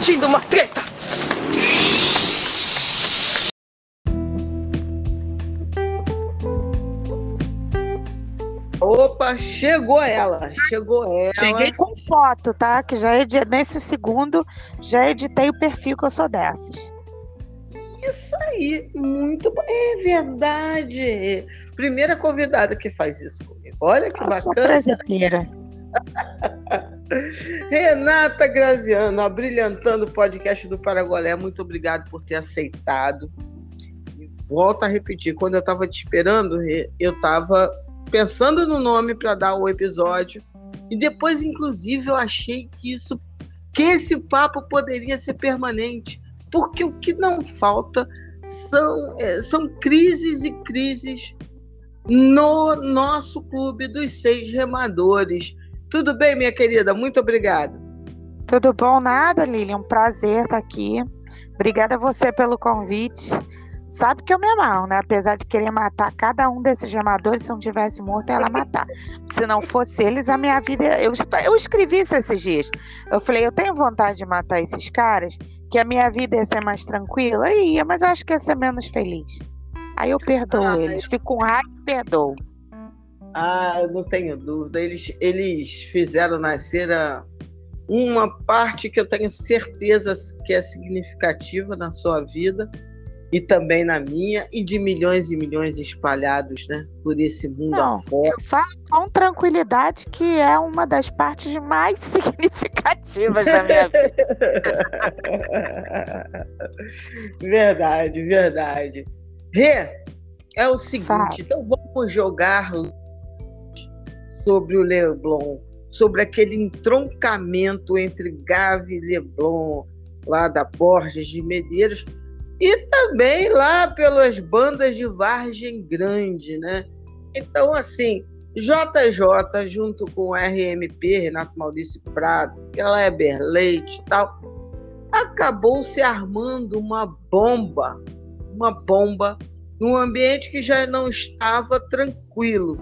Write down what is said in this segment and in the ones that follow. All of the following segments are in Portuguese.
Sentindo uma treta! Opa, chegou ela, chegou ela. Cheguei com foto, tá? Que já edi... nesse segundo já editei o perfil que eu sou dessas. Isso aí, muito bom. É verdade. Primeira convidada que faz isso comigo. Olha que eu bacana. Sou. Renata Graziano, abrilhantando o podcast do Paragolé. Muito obrigado por ter aceitado. Volto a repetir, quando eu estava te esperando, eu estava pensando no nome para dar o episódio. E depois, inclusive, eu achei que isso, que esse papo poderia ser permanente, porque o que não falta são, é, são crises e crises no nosso clube dos seis remadores. Tudo bem, minha querida? Muito obrigada. Tudo bom? Nada, Lilian. Um prazer estar aqui. Obrigada a você pelo convite sabe que eu me amarro, né? Apesar de querer matar cada um desses gemadores, se não tivesse morto, ela matar. se não fosse eles, a minha vida. Eu, eu escrevi isso esses dias. Eu falei, eu tenho vontade de matar esses caras, que a minha vida ia ser mais tranquila. Ia, mas eu acho que ia ser menos feliz. Aí eu perdoo ah, eles, fico com raiva e perdoo. Ah, não tenho dúvida. Eles, eles fizeram nascer a, uma parte que eu tenho certeza que é significativa na sua vida e também na minha, e de milhões e milhões espalhados né, por esse mundo Não, afora. Eu falo com tranquilidade que é uma das partes mais significativas da minha vida. verdade, verdade. Rê, é o seguinte, Fala. então vamos jogar sobre o Leblon, sobre aquele entroncamento entre Gavi e Leblon, lá da Borges de Medeiros, e também lá pelas bandas de Vargem Grande, né? Então, assim, JJ junto com RMP, Renato Maurício Prado, Kleber Leite e tal, acabou se armando uma bomba, uma bomba num ambiente que já não estava tranquilo,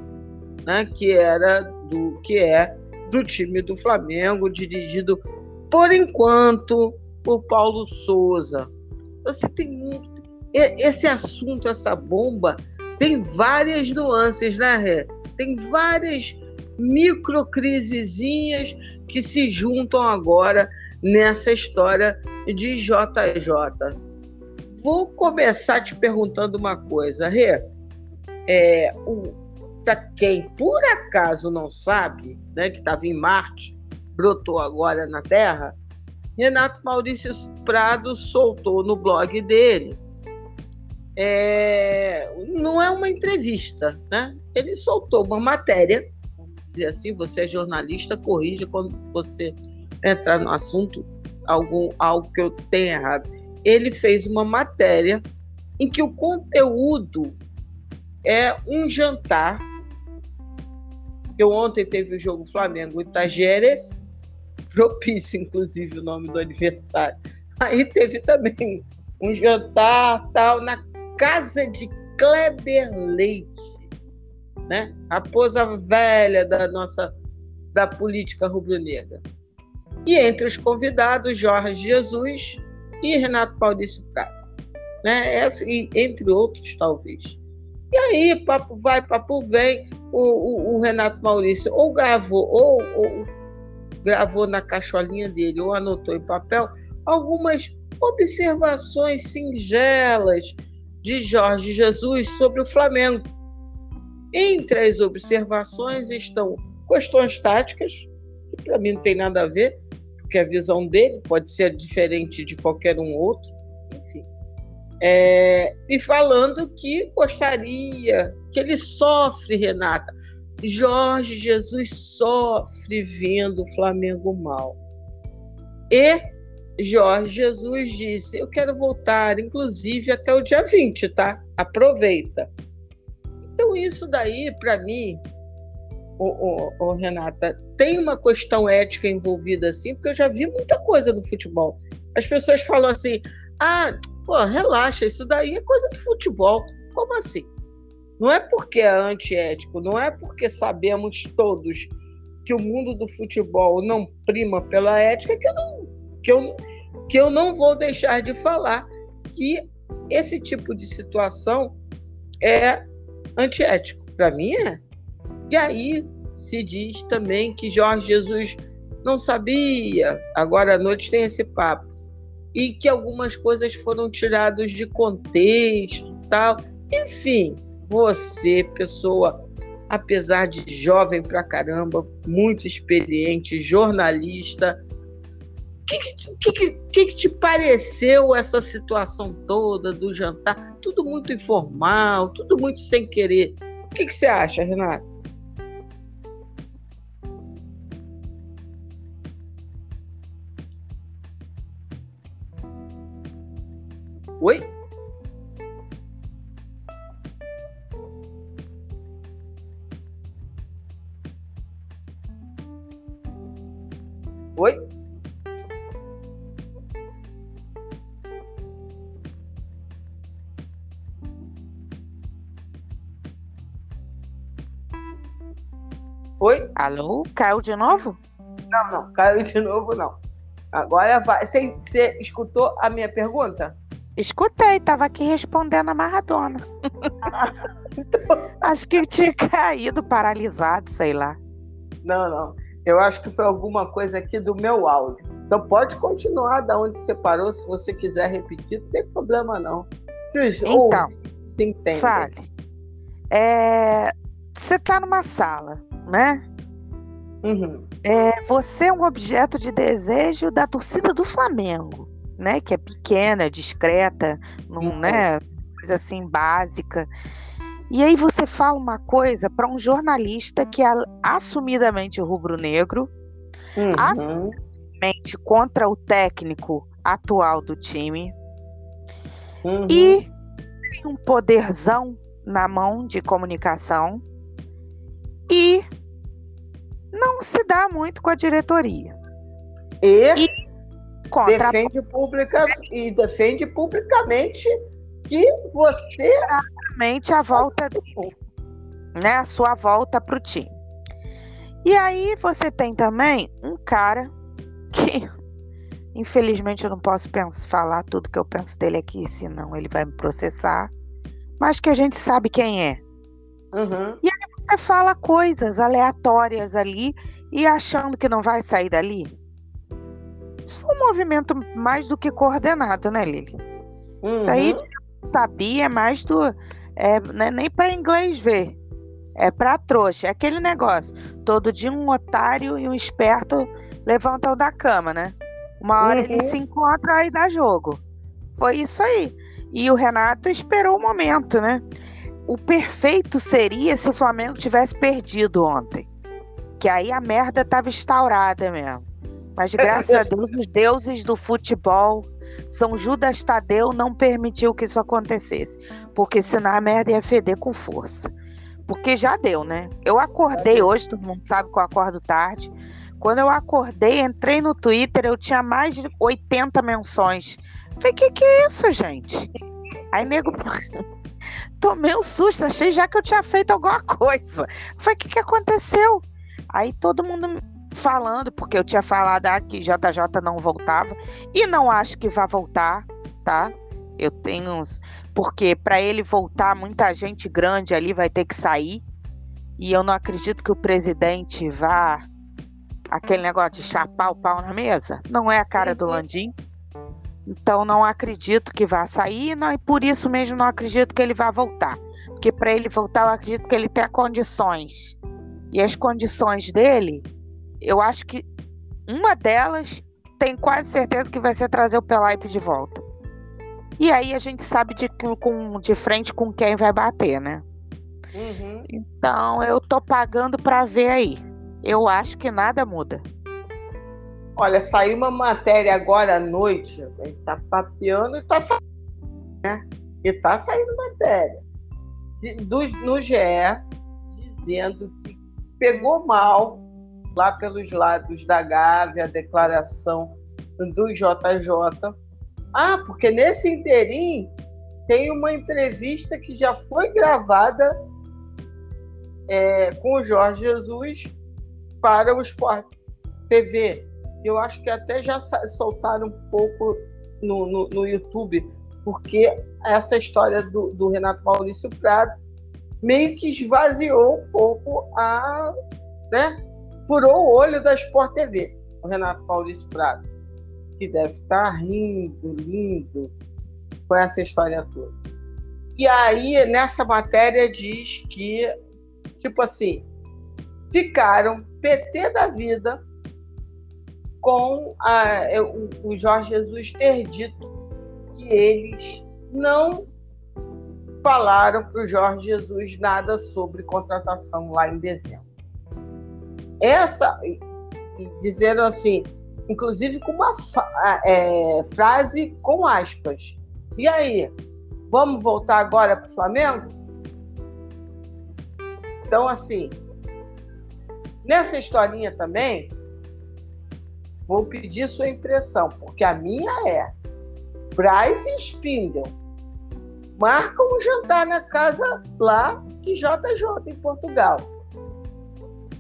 né? Que era do que é do time do Flamengo, dirigido por enquanto por Paulo Souza. Você tem muito. Esse assunto, essa bomba, tem várias nuances, né, Rê? Tem várias microcrisezinhas que se juntam agora nessa história de JJ. Vou começar te perguntando uma coisa, Rê. É, para quem por acaso não sabe, né, que estava em Marte, brotou agora na Terra, Renato Maurício Prado soltou no blog dele. É, não é uma entrevista, né? Ele soltou uma matéria, dizer assim, você é jornalista, corrija quando você entrar no assunto algum algo que eu tenha errado. Ele fez uma matéria em que o conteúdo é um jantar. Eu ontem teve o jogo Flamengo e Tajeres propício, inclusive, o nome do aniversário. Aí teve também um jantar tal na casa de Kleber Leite, né? Raposa velha da nossa da política rubro-negra. E entre os convidados, Jorge Jesus e Renato Maurício Prado, né? Essa, e entre outros, talvez. E aí, papo vai, papo vem, o, o, o Renato Maurício ou gravou, ou, ou gravou na cacholinha dele ou anotou em papel algumas observações singelas de Jorge Jesus sobre o Flamengo. Entre as observações estão questões táticas, que para mim não tem nada a ver, porque a visão dele pode ser diferente de qualquer um outro. É, e falando que gostaria, que ele sofre, Renata, Jorge Jesus sofre vendo o Flamengo mal. E Jorge Jesus disse: Eu quero voltar, inclusive até o dia 20, tá? Aproveita. Então, isso daí, para mim, ô, ô, ô, Renata, tem uma questão ética envolvida assim, porque eu já vi muita coisa no futebol. As pessoas falam assim: ah, pô, relaxa, isso daí é coisa do futebol. Como assim? Não é porque é antiético, não é porque sabemos todos que o mundo do futebol não prima pela ética que eu não, que eu, que eu não vou deixar de falar que esse tipo de situação é antiético. Para mim é. E aí se diz também que Jorge Jesus não sabia, agora à noite tem esse papo, e que algumas coisas foram tiradas de contexto, tal. Enfim, você, pessoa, apesar de jovem pra caramba, muito experiente, jornalista, o que, que, que, que, te pareceu essa situação toda do jantar? Tudo muito informal, tudo muito sem querer. O que, que você acha, Renato? Oi? Oi? Oi? Alô? Caiu de novo? Não, não, caiu de novo não. Agora vai. Você, escutou a minha pergunta? Escutei, tava aqui respondendo a Maradona. acho que tinha caído paralisado, sei lá. Não, não. Eu acho que foi alguma coisa aqui do meu áudio. Então pode continuar da onde você parou, se você quiser repetir, não tem problema não. Então, se fale. É, você está numa sala, né? Uhum. É, você é um objeto de desejo da torcida do Flamengo né, que é pequena, discreta, não, uhum. né, coisa assim básica. E aí você fala uma coisa para um jornalista que é assumidamente rubro-negro, uhum. assumidamente contra o técnico atual do time, uhum. e tem um poderzão na mão de comunicação e não se dá muito com a diretoria. E, e Contra... Defende pública e defende publicamente que você exatamente a volta dele, né? A sua volta para o time. E aí você tem também um cara que infelizmente eu não posso pensar, falar tudo que eu penso dele aqui, senão ele vai me processar. Mas que a gente sabe quem é. Uhum. E aí você fala coisas aleatórias ali e achando que não vai sair dali. Isso foi um movimento mais do que coordenado, né, Lili? Uhum. Isso aí uhum. sabia é mais do. É, não é nem para inglês ver. É para trouxa. É aquele negócio. Todo dia um otário e um esperto levantam da cama, né? Uma hora uhum. eles se encontram aí dá jogo. Foi isso aí. E o Renato esperou o momento, né? O perfeito seria se o Flamengo tivesse perdido ontem. Que aí a merda tava instaurada mesmo. Mas graças a Deus, os deuses do futebol, São Judas Tadeu não permitiu que isso acontecesse. Porque senão a merda ia feder com força. Porque já deu, né? Eu acordei hoje, todo mundo sabe que eu acordo tarde. Quando eu acordei, entrei no Twitter, eu tinha mais de 80 menções. Falei, que que é isso, gente? Aí, nego, tomei um susto, achei já que eu tinha feito alguma coisa. Falei, o que que aconteceu? Aí todo mundo falando, porque eu tinha falado ah, que JJ não voltava e não acho que vá voltar, tá? Eu tenho uns. Porque para ele voltar, muita gente grande ali vai ter que sair. E eu não acredito que o presidente vá. Aquele negócio de chapar o pau na mesa. Não é a cara do uhum. Landim. Então não acredito que vá sair, não, e por isso mesmo não acredito que ele vá voltar. Porque para ele voltar, eu acredito que ele tenha condições. E as condições dele eu acho que uma delas tem quase certeza que vai ser trazer o Pelaipe de volta. E aí a gente sabe de, com, de frente com quem vai bater, né? Uhum. Então eu tô pagando para ver aí. Eu acho que nada muda. Olha, saiu uma matéria agora à noite, a gente tá papeando e tá saindo, né? E tá saindo matéria de, do, no GE dizendo que pegou mal lá pelos lados da Gávea, a declaração do JJ. Ah, porque nesse interim tem uma entrevista que já foi gravada é, com o Jorge Jesus para o Sport TV. eu acho que até já soltaram um pouco no, no, no YouTube, porque essa história do, do, Renato Maurício Prado meio que esvaziou um pouco a. Né? Furou o olho da Sport TV, o Renato Maurício Prado, que deve estar rindo, lindo com essa história toda. E aí, nessa matéria, diz que, tipo assim, ficaram PT da vida com a, o, o Jorge Jesus ter dito que eles não falaram para o Jorge Jesus nada sobre contratação lá em dezembro. Essa, dizendo assim, inclusive com uma é, frase com aspas. E aí, vamos voltar agora para o Flamengo? Então, assim, nessa historinha também, vou pedir sua impressão, porque a minha é Bryce e Spindle marcam um jantar na casa lá de JJ em Portugal.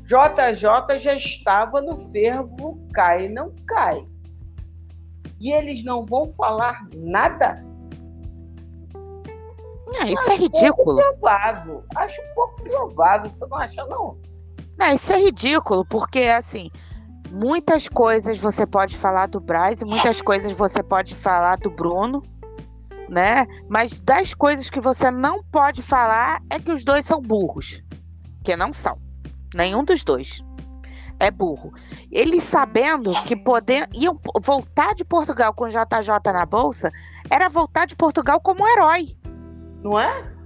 JJ já estava no fervo cai não cai. E eles não vão falar nada? Ah, isso Acho é ridículo. Provável. Acho um pouco provável, você não acha, não? Não, isso é ridículo, porque assim, muitas coisas você pode falar do Braz e muitas coisas você pode falar do Bruno, né? Mas das coisas que você não pode falar é que os dois são burros. Que não são. Nenhum dos dois é burro. Eles sabendo que poder iam voltar de Portugal com o JJ na bolsa, era voltar de Portugal como um herói. Não é?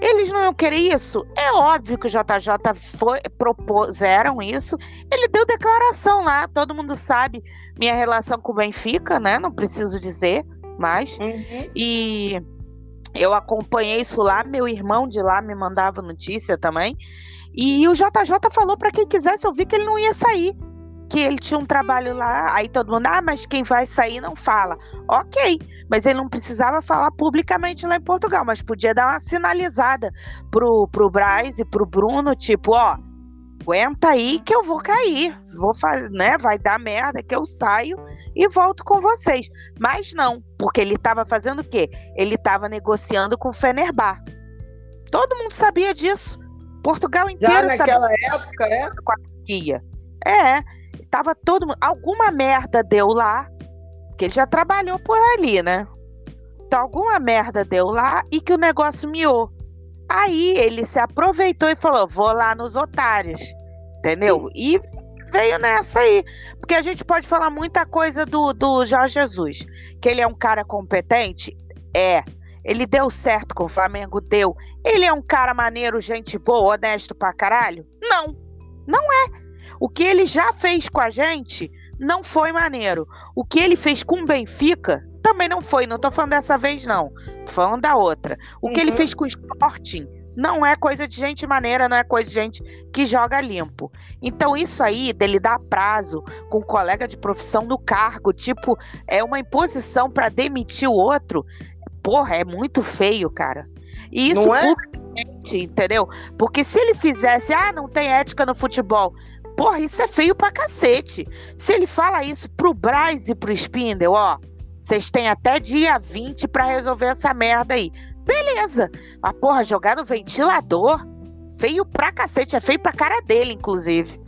Eles não iam querer isso? É óbvio que o JJ foi, propuseram isso. Ele deu declaração lá, todo mundo sabe minha relação com o Benfica, né? Não preciso dizer mais. Uhum. E eu acompanhei isso lá, meu irmão de lá me mandava notícia também. E o JJ falou para quem quisesse ouvir que ele não ia sair que ele tinha um trabalho lá, aí todo mundo, ah, mas quem vai sair não fala. Ok, mas ele não precisava falar publicamente lá em Portugal, mas podia dar uma sinalizada pro, pro Braz e pro Bruno, tipo, ó, aguenta aí que eu vou cair, vou fazer, né, vai dar merda que eu saio e volto com vocês. Mas não, porque ele estava fazendo o quê? Ele estava negociando com o Fenerbah. Todo mundo sabia disso. Portugal inteiro Já naquela sabia época, é? Com a Turquia. É, tava todo mundo. Alguma merda deu lá, que ele já trabalhou por ali, né? Então, alguma merda deu lá e que o negócio miou. Aí ele se aproveitou e falou: vou lá nos otários. Entendeu? E veio nessa aí. Porque a gente pode falar muita coisa do, do Jorge Jesus. Que ele é um cara competente? É. Ele deu certo com o Flamengo? Deu. Ele é um cara maneiro, gente boa, honesto pra caralho? Não. Não é. O que ele já fez com a gente não foi maneiro. O que ele fez com o Benfica também não foi. Não tô falando dessa vez, não. Tô falando da outra. O uhum. que ele uhum. fez com o Sporting não é coisa de gente maneira, não é coisa de gente que joga limpo. Então, isso aí dele dar prazo com um colega de profissão no cargo, tipo, é uma imposição para demitir o outro, porra, é muito feio, cara. E isso é? publicamente, entendeu? Porque se ele fizesse, ah, não tem ética no futebol, Porra, isso é feio pra cacete. Se ele fala isso pro Braz e pro Spindle, ó, vocês têm até dia 20 para resolver essa merda aí. Beleza. Mas, porra, jogar no ventilador, feio pra cacete. É feio pra cara dele, inclusive.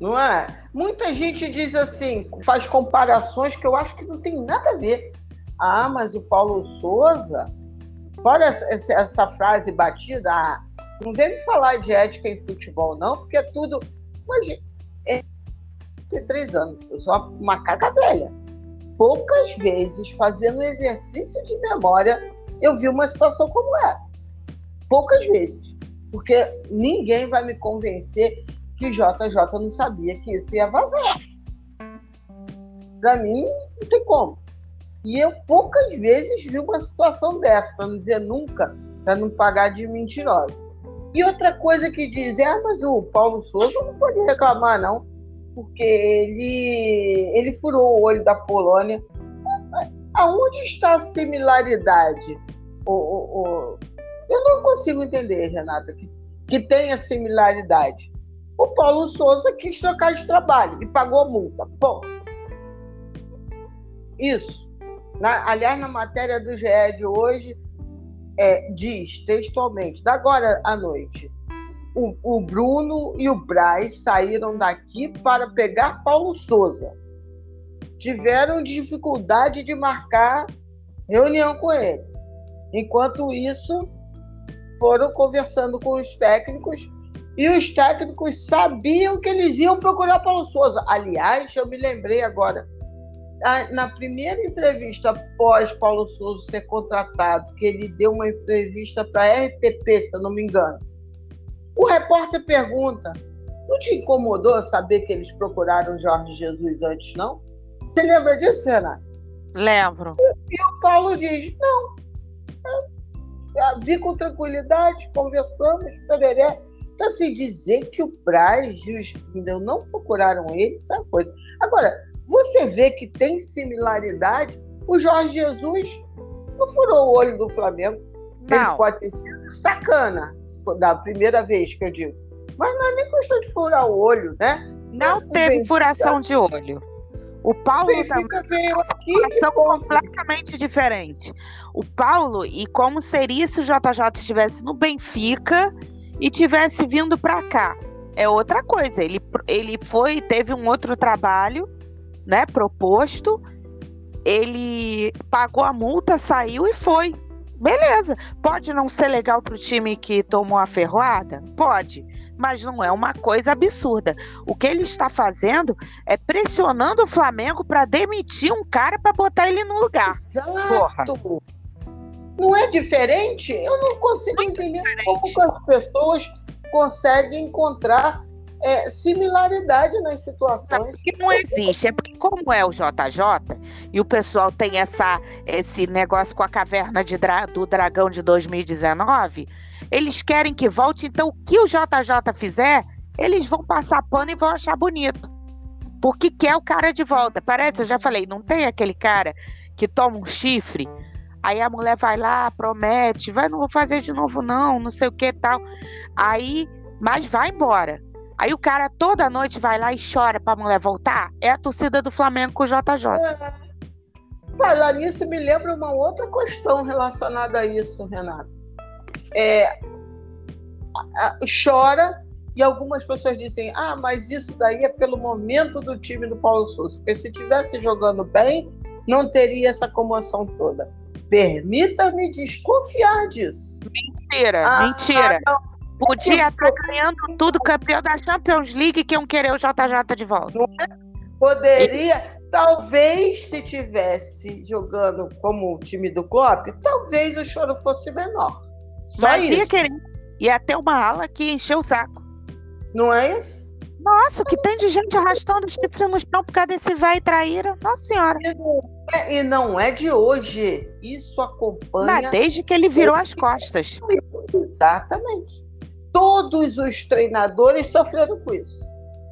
Não é? Muita gente diz assim, faz comparações que eu acho que não tem nada a ver. Ah, mas o Paulo Souza, olha essa, essa frase batida, ah, não vem me falar de ética em futebol, não, porque é tudo mas é, tem três anos, eu sou uma macaca velha. Poucas vezes, fazendo exercício de memória, eu vi uma situação como essa. Poucas vezes. Porque ninguém vai me convencer que JJ não sabia que isso ia vazar. Para mim, não tem como. E eu poucas vezes vi uma situação dessa, para não dizer nunca, para não pagar de mentirosa. E outra coisa que dizem, ah, mas o Paulo Souza não pode reclamar, não, porque ele, ele furou o olho da Polônia. Aonde está a similaridade? O, o, o... Eu não consigo entender, Renata, que, que tenha similaridade. O Paulo Souza quis trocar de trabalho e pagou multa. Bom, Isso. Na, aliás, na matéria do GE de hoje, é, diz textualmente, da agora à noite, o, o Bruno e o Braz saíram daqui para pegar Paulo Souza. Tiveram dificuldade de marcar reunião com ele. Enquanto isso, foram conversando com os técnicos e os técnicos sabiam que eles iam procurar Paulo Souza. Aliás, eu me lembrei agora, na primeira entrevista após Paulo Souza ser contratado, que ele deu uma entrevista para a RTP, se eu não me engano, o repórter pergunta: não te incomodou saber que eles procuraram Jorge Jesus antes, não? Você lembra disso, Renato? Lembro. E, e o Paulo diz: não. vi com tranquilidade, conversamos, pereré. Então, assim, dizer que o Braz e o Spindle não procuraram ele, isso é uma coisa. Agora, você vê que tem similaridade. O Jorge Jesus não furou o olho do Flamengo. Não. Ele pode ter sido sacana da primeira vez que eu digo. Mas não é nem questão de furar o olho, né? Não o teve furação de olho. O Paulo também veio aqui situação completamente diferente. O Paulo, e como seria se o JJ estivesse no Benfica e tivesse vindo para cá? É outra coisa. Ele, ele foi, teve um outro trabalho, né, proposto. Ele pagou a multa, saiu e foi. Beleza. Pode não ser legal para o time que tomou a ferroada? Pode. Mas não é uma coisa absurda. O que ele está fazendo é pressionando o Flamengo para demitir um cara para botar ele no lugar. Exato. Porra. Não é diferente? Eu não consigo Muito entender diferente. como as pessoas conseguem encontrar é, similaridade nas situações. Não, porque não existe, é porque como é o JJ, e o pessoal tem essa, esse negócio com a caverna dra do dragão de 2019, eles querem que volte, então o que o JJ fizer, eles vão passar pano e vão achar bonito. Porque quer o cara de volta. Parece, eu já falei, não tem aquele cara que toma um chifre, aí a mulher vai lá, promete, vai, não vou fazer de novo não, não sei o que tal. Aí, mas vai embora. Aí o cara toda noite vai lá e chora pra mulher voltar. É a torcida do Flamengo com o JJ. É. Falar nisso me lembra uma outra questão relacionada a isso, Renato. É, chora e algumas pessoas dizem: ah, mas isso daí é pelo momento do time do Paulo Souza. Porque se estivesse jogando bem, não teria essa comoção toda. Permita-me desconfiar disso. Mentira, ah, mentira. Não, Podia estar tá ganhando tudo, campeão da Champions League, que iam querer o JJ de volta. Poderia, talvez, se tivesse jogando como o time do Klopp, talvez o choro fosse menor. Só Mas isso. ia querer. Ia ter uma ala que encheu o saco. Não é isso? Nossa, o que tem de gente arrastando chifre no chão por causa desse velho traíra? Nossa senhora. É, e não é de hoje. Isso acompanha. Mas desde que ele virou as costas. Exatamente todos os treinadores sofreram com isso.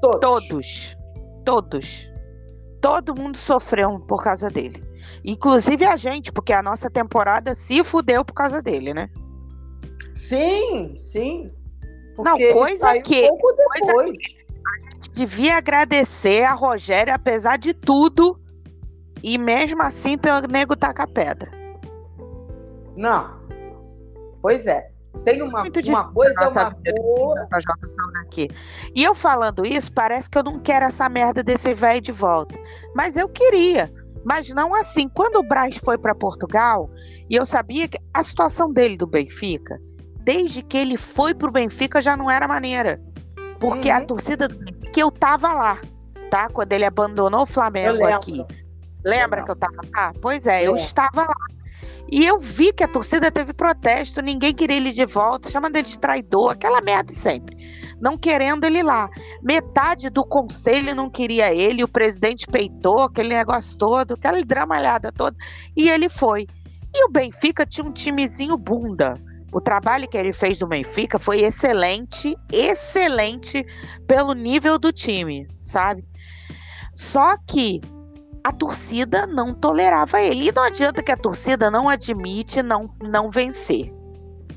Todos. Todos. Todos. Todo mundo sofreu por causa dele. Inclusive a gente, porque a nossa temporada se fudeu por causa dele, né? Sim, sim. Não, coisa que, um coisa que a gente devia agradecer a Rogério, apesar de tudo, e mesmo assim o nego taca a pedra. Não. Pois é. Tem uma, Muito uma coisa, uma boa. Aqui. E eu falando isso, parece que eu não quero essa merda desse velho de volta. Mas eu queria. Mas não assim. Quando o Braz foi para Portugal, e eu sabia que a situação dele do Benfica, desde que ele foi pro Benfica, já não era maneira. Porque uhum. a torcida do Benfica, eu tava lá, tá? Quando ele abandonou o Flamengo aqui. Lembra que eu tava lá? Pois é, é, eu estava lá. E eu vi que a torcida teve protesto, ninguém queria ele de volta, chamando ele de traidor, aquela merda sempre. Não querendo ele lá. Metade do conselho não queria ele, o presidente peitou aquele negócio todo, aquela dramalhada toda, e ele foi. E o Benfica tinha um timezinho bunda. O trabalho que ele fez no Benfica foi excelente, excelente pelo nível do time, sabe? Só que a torcida não tolerava ele. E não adianta que a torcida não admite não, não vencer,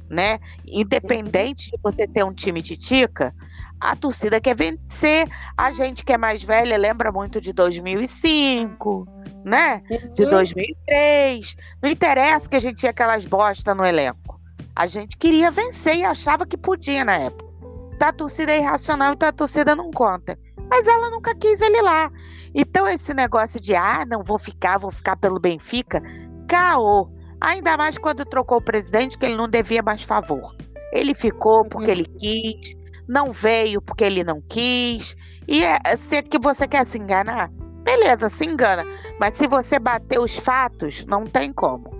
né? Independente de você ter um time titica, a torcida quer vencer. A gente que é mais velha lembra muito de 2005, né? De Uhum. 2003. Não interessa que a gente tinha aquelas bosta no elenco. A gente queria vencer e achava que podia na época. Tá a torcida é irracional, então a torcida não conta. Mas ela nunca quis ele lá. Então esse negócio de ah, não vou ficar, vou ficar pelo Benfica, caô. Ainda mais quando trocou o presidente, que ele não devia mais favor. Ele ficou porque ele quis, não veio porque ele não quis. E é, se é que você quer se enganar, beleza, se engana. Mas se você bater os fatos, não tem como.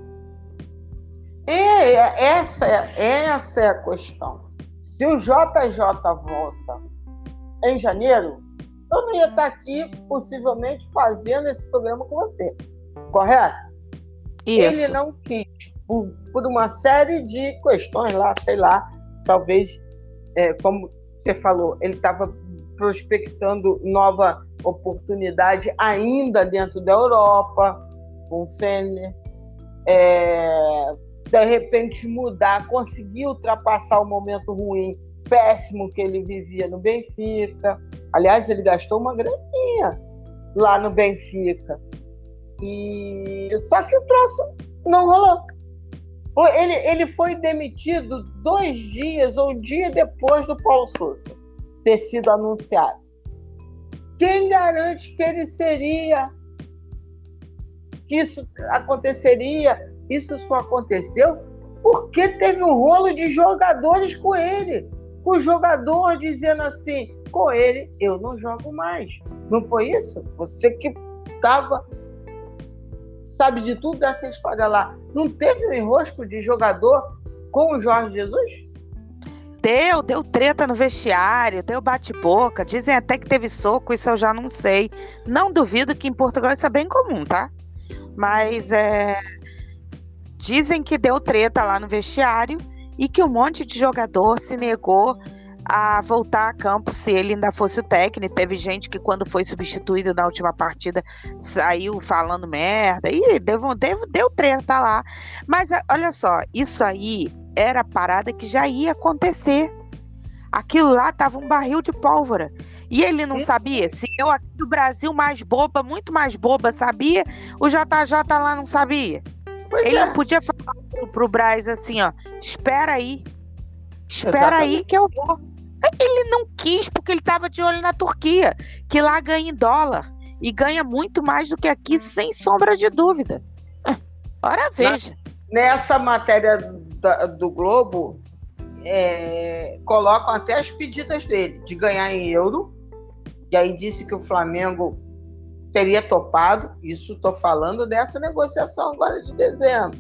É, é- essa, é, essa é a questão. Se o JJ volta em janeiro, eu não ia estar aqui, possivelmente, fazendo esse programa com você. Correto? Isso. Ele não quis, por, por uma série de questões lá, sei lá, talvez, é, como você falou, ele estava prospectando nova oportunidade ainda dentro da Europa, com o Fenner. É, de repente mudar, conseguir ultrapassar o momento ruim, péssimo que ele vivia no Benfica. Aliás, ele gastou uma graninha lá no Benfica. E só que o troço não rolou. Ou Ele, ele foi demitido dois dias ou um dia depois do Paulo Souza ter sido anunciado. Quem garante que ele seria? Que isso aconteceria? Isso só aconteceu porque teve um rolo de jogadores com ele. O jogador dizendo assim: com ele eu não jogo mais. Não foi isso? Você que estava sabe de tudo dessa história lá. Não teve um enrosco de jogador com o Jorge Jesus? Deu, deu treta no vestiário, deu bate-boca. Dizem até que teve soco, isso eu já não sei. Não duvido que em Portugal isso é bem comum, tá? Mas é. Dizem que deu treta lá no vestiário e que um monte de jogador se negou a voltar a campo se ele ainda fosse o técnico. Teve gente que, quando foi substituído na última partida, saiu falando merda. E deu, deu, deu treta lá. Mas olha só, isso aí era a parada que já ia acontecer. Aquilo lá tava um barril de pólvora. E ele não sabia? Se eu aqui do Brasil, mais boba, muito mais boba, sabia, o JJ lá não sabia. Pois Ele é. não podia falar pro, pro Braz assim, ó, espera aí. Espera Exatamente. aí que eu vou. Ele não quis porque ele tava de olho na Turquia, que lá ganha em dólar. E ganha muito mais do que aqui, sem sombra de dúvida. Ora, veja. Nessa matéria da- do Globo, é, colocam até as pedidas dele de ganhar em euro. E aí disse que o Flamengo teria topado. Isso estou falando dessa negociação agora de dezembro.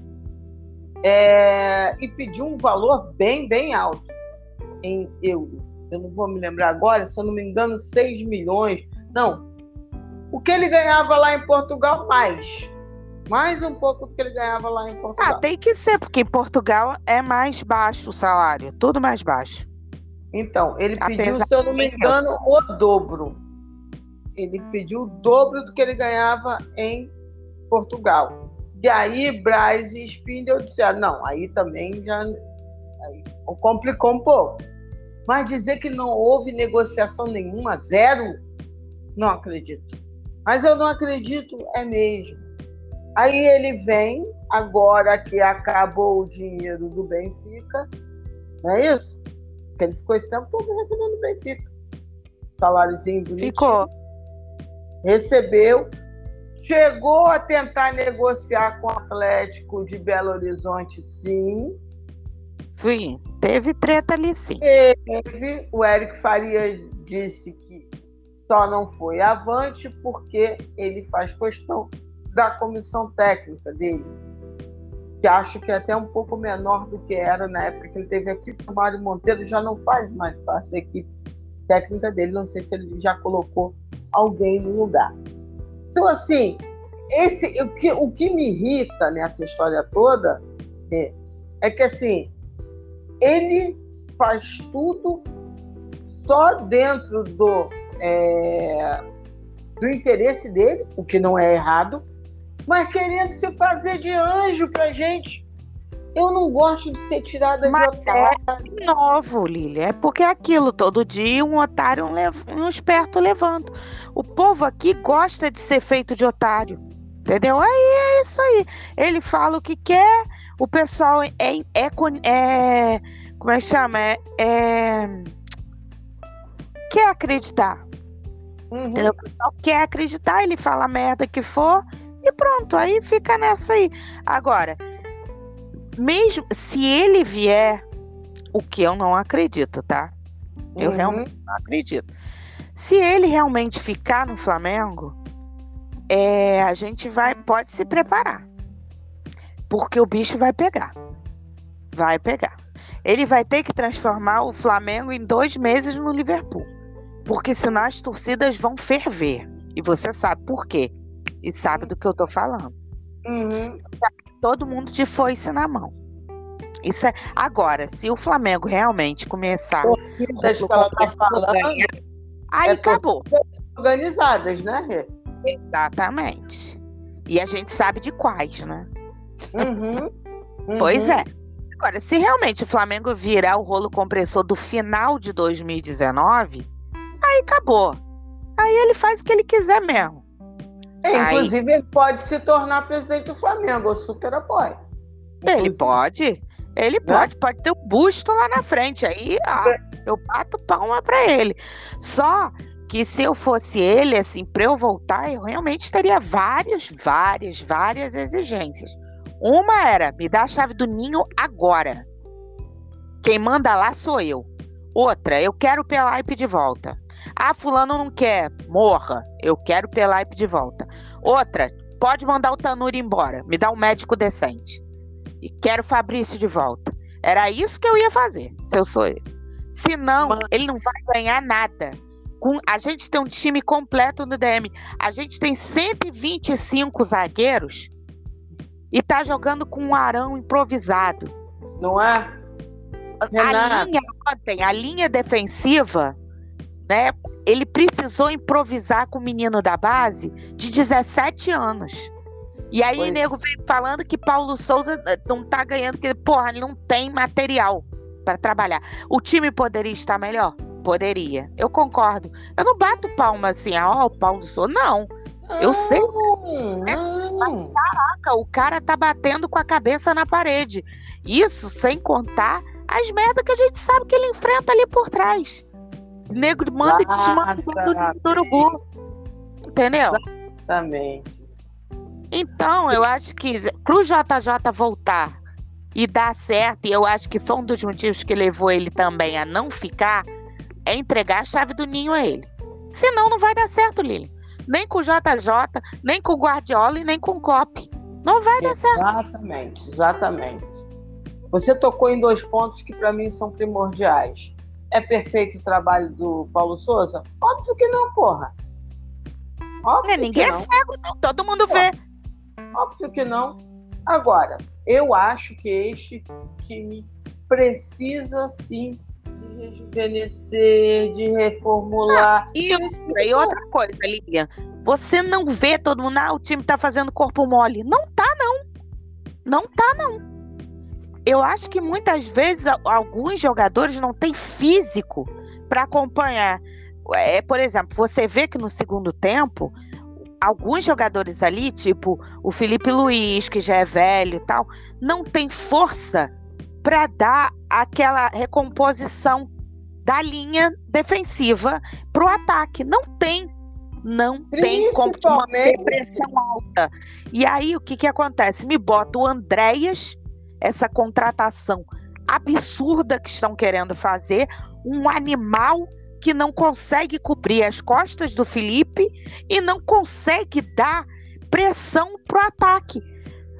É, e pediu um valor bem, bem alto em euro. Eu não vou me lembrar agora, se eu não me engano, 6 milhões. Não. O que ele ganhava lá em Portugal, mais. Mais um pouco do que ele ganhava lá em Portugal. Ah, tem que ser, porque em Portugal é mais baixo o salário, tudo mais baixo. Então, ele pediu, Apesar se eu não me engano, o dobro. Ele pediu o dobro do que ele ganhava em Portugal. E aí, Braz e Spindle disseram, não, aí também já aí complicou um pouco. Mas dizer que não houve negociação nenhuma, zero, não acredito. Mas eu não acredito, é mesmo. Aí ele vem, agora que acabou o dinheiro do Benfica, não é isso? Porque ele ficou esse tempo todo recebendo o Benfica. Saláriozinho bonitinho. Ficou. Recebeu. Chegou a tentar negociar com o Atlético de Belo Horizonte, sim. Sim, teve treta ali sim. Teve. O Eric Faria disse que só não foi avante porque ele faz questão da comissão técnica dele, que acho que é até um pouco menor do que era na época que ele teve aqui. O Mário Monteiro já não faz mais parte da equipe técnica dele, não sei se ele já colocou alguém no lugar. Então, assim, esse, o, que, o que me irrita nessa história toda é, é que, assim, ele faz tudo só dentro do, é, do interesse dele, o que não é errado, mas querendo se fazer de anjo pra gente. Eu não gosto de ser tirada Mas de otário. Novo, Lília. É porque é aquilo, todo dia um otário, um, lev- um esperto levando. O povo aqui gosta de ser feito de otário. Entendeu? Aí é isso aí. Ele fala o que quer, o pessoal é, é, é como é que chama? É, é quer acreditar. Uhum. Entendeu? O pessoal quer acreditar, ele fala a merda que for e pronto, aí fica nessa aí. Agora, mesmo se ele vier, o que eu não acredito, tá? Eu uhum. realmente não acredito. Se ele realmente ficar no Flamengo, é, a gente vai pode se preparar. Porque o bicho vai pegar. Vai pegar. Ele vai ter que transformar o Flamengo em dois meses no Liverpool. Porque senão as torcidas vão ferver. E você sabe por quê. E sabe do que eu tô falando. Uhum. Todo mundo de foice na mão. Isso é... Agora, se o Flamengo realmente começar. Que ela tá falando. Aí é acabou. Organizadas, né, Rê? Exatamente. E a gente sabe de quais, né? Uhum. Uhum. Pois é. Agora, se realmente o Flamengo virar o rolo compressor do final de 2019, aí acabou. Aí ele faz o que ele quiser mesmo. É, inclusive, aí... ele pode se tornar presidente do Flamengo, eu super apoio. Ele pode. Ele né? pode, pode ter um busto lá na frente. Aí ah, eu bato palma para ele. Só que se eu fosse ele, assim, para eu voltar, eu realmente teria várias, várias, várias exigências. Uma era, me dá a chave do ninho agora. Quem manda lá sou eu. Outra, eu quero o Pelaipe de volta. Ah, fulano não quer, morra. Eu quero o Pelaipe de volta. Outra, pode mandar o Tanuri embora. Me dá um médico decente. E quero o Fabrício de volta. Era isso que eu ia fazer, se eu sou ele. Senão, Mano. ele não vai ganhar nada com, a gente tem um time completo no DM. A gente tem 125 zagueiros e tá jogando com um arão improvisado. Não é? A linha ontem, a linha defensiva, né? Ele precisou improvisar com o menino da base de 17 anos. E aí, o nego vem falando que Paulo Souza eh, não tá ganhando, que, porra, ele não tem material para trabalhar. O time poderia estar melhor? Poderia. Eu concordo. Eu não bato palma assim, ó, oh, o Paulo Souza. Não. Eu sei. Né? Mas, caraca, o cara tá batendo com a cabeça na parede. Isso sem contar as merdas que a gente sabe que ele enfrenta ali por trás. Negro manda e desmanda do urubu. Entendeu? Exatamente. Então, eu acho que pro JJ voltar e dar certo, e eu acho que foi um dos motivos que levou ele também a não ficar, é entregar a chave do ninho a ele. Senão não vai dar certo, Lili. Nem com o JJ, nem com o Guardiola e nem com o Klopp. Não vai dar certo. Exatamente, exatamente. Você tocou em dois pontos que para mim são primordiais. É perfeito o trabalho do Paulo Souza? Óbvio que não, porra. Óbvio é, ninguém é cego, não. todo mundo vê. Óbvio que não. Agora, eu acho que este time precisa sim rejuvenescer, de reformular. Ah, e, outra, e outra coisa, Lilian, você não vê todo mundo, ah, o time tá fazendo corpo mole. Não tá, não. Não tá, não. Eu acho que muitas vezes alguns jogadores não têm físico para acompanhar. É, por exemplo, você vê que no segundo tempo, alguns jogadores ali, tipo o Felipe Luiz, que já é velho e tal, não tem força para dar aquela recomposição da linha defensiva para o ataque. Não tem. Não tem como manter pressão alta. E aí, o que, que acontece? Me bota o Andréas, essa contratação absurda que estão querendo fazer, um animal que não consegue cobrir as costas do Felipe e não consegue dar pressão pro ataque.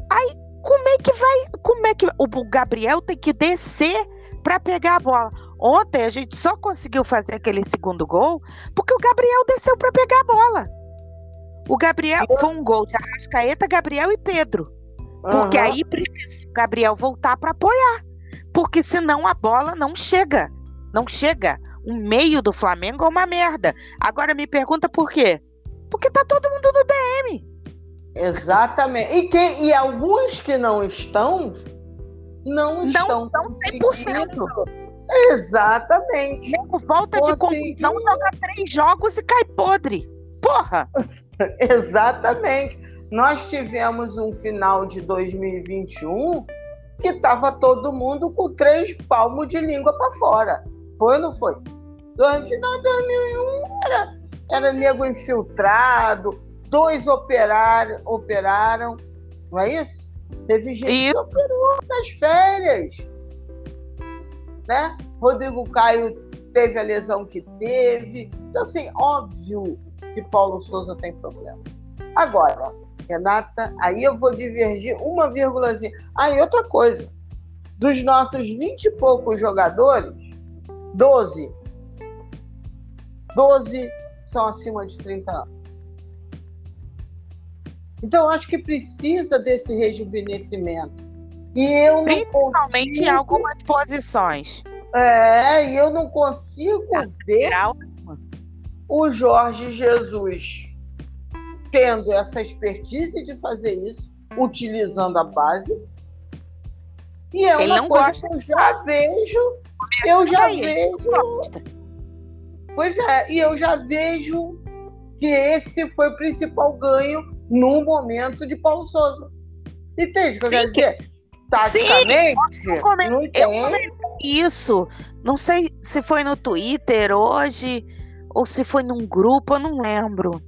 Aí como é que vai. Como é que. O Gabriel tem que descer para pegar a bola. Ontem a gente só conseguiu fazer aquele segundo gol porque o Gabriel desceu para pegar a bola. O Gabriel foi um gol de Arrascaeta, Gabriel e Pedro. Porque uhum. aí precisa o Gabriel voltar para apoiar. Porque senão a bola não chega. Não chega. O meio do Flamengo é uma merda. Agora me pergunta por quê? Porque tá todo mundo no DM. Exatamente. E, quem, e alguns que não estão, não estão. Não estão 100%. Exatamente. Nego volta de conclusão, joga três jogos e cai podre. Porra! Exatamente. nós tivemos um final de 2021 que estava todo mundo com três palmos de língua para fora. Foi ou não foi? No final de 2001 era, era nego infiltrado, dois operaram, operaram, não é isso? Teve gente Isso. que operou nas férias. Né? Rodrigo Caio teve a lesão que teve. Então, assim, óbvio que Paulo Souza tem problema. Agora, Renata, aí eu vou divergir uma vírgulazinha. Ah, e outra coisa. Dos nossos vinte e poucos jogadores, 12. 12 são acima de 30 anos. Então, acho que precisa desse rejuvenescimento. E eu Principalmente em consigo, algumas posições. é, e eu não consigo ver Geral, o Jorge Jesus tendo essa expertise de fazer isso, utilizando a base. E é Ele uma não coisa gosta que eu já vejo, eu já vejo, pois é, e eu já vejo que esse foi o principal ganho no momento de Paulo Souza. Entende o que eu Sim, quero dizer? Taticamente, Eu comentei- não eu tem. comentei isso. Não sei se foi no Twitter hoje ou se foi num grupo, eu não lembro.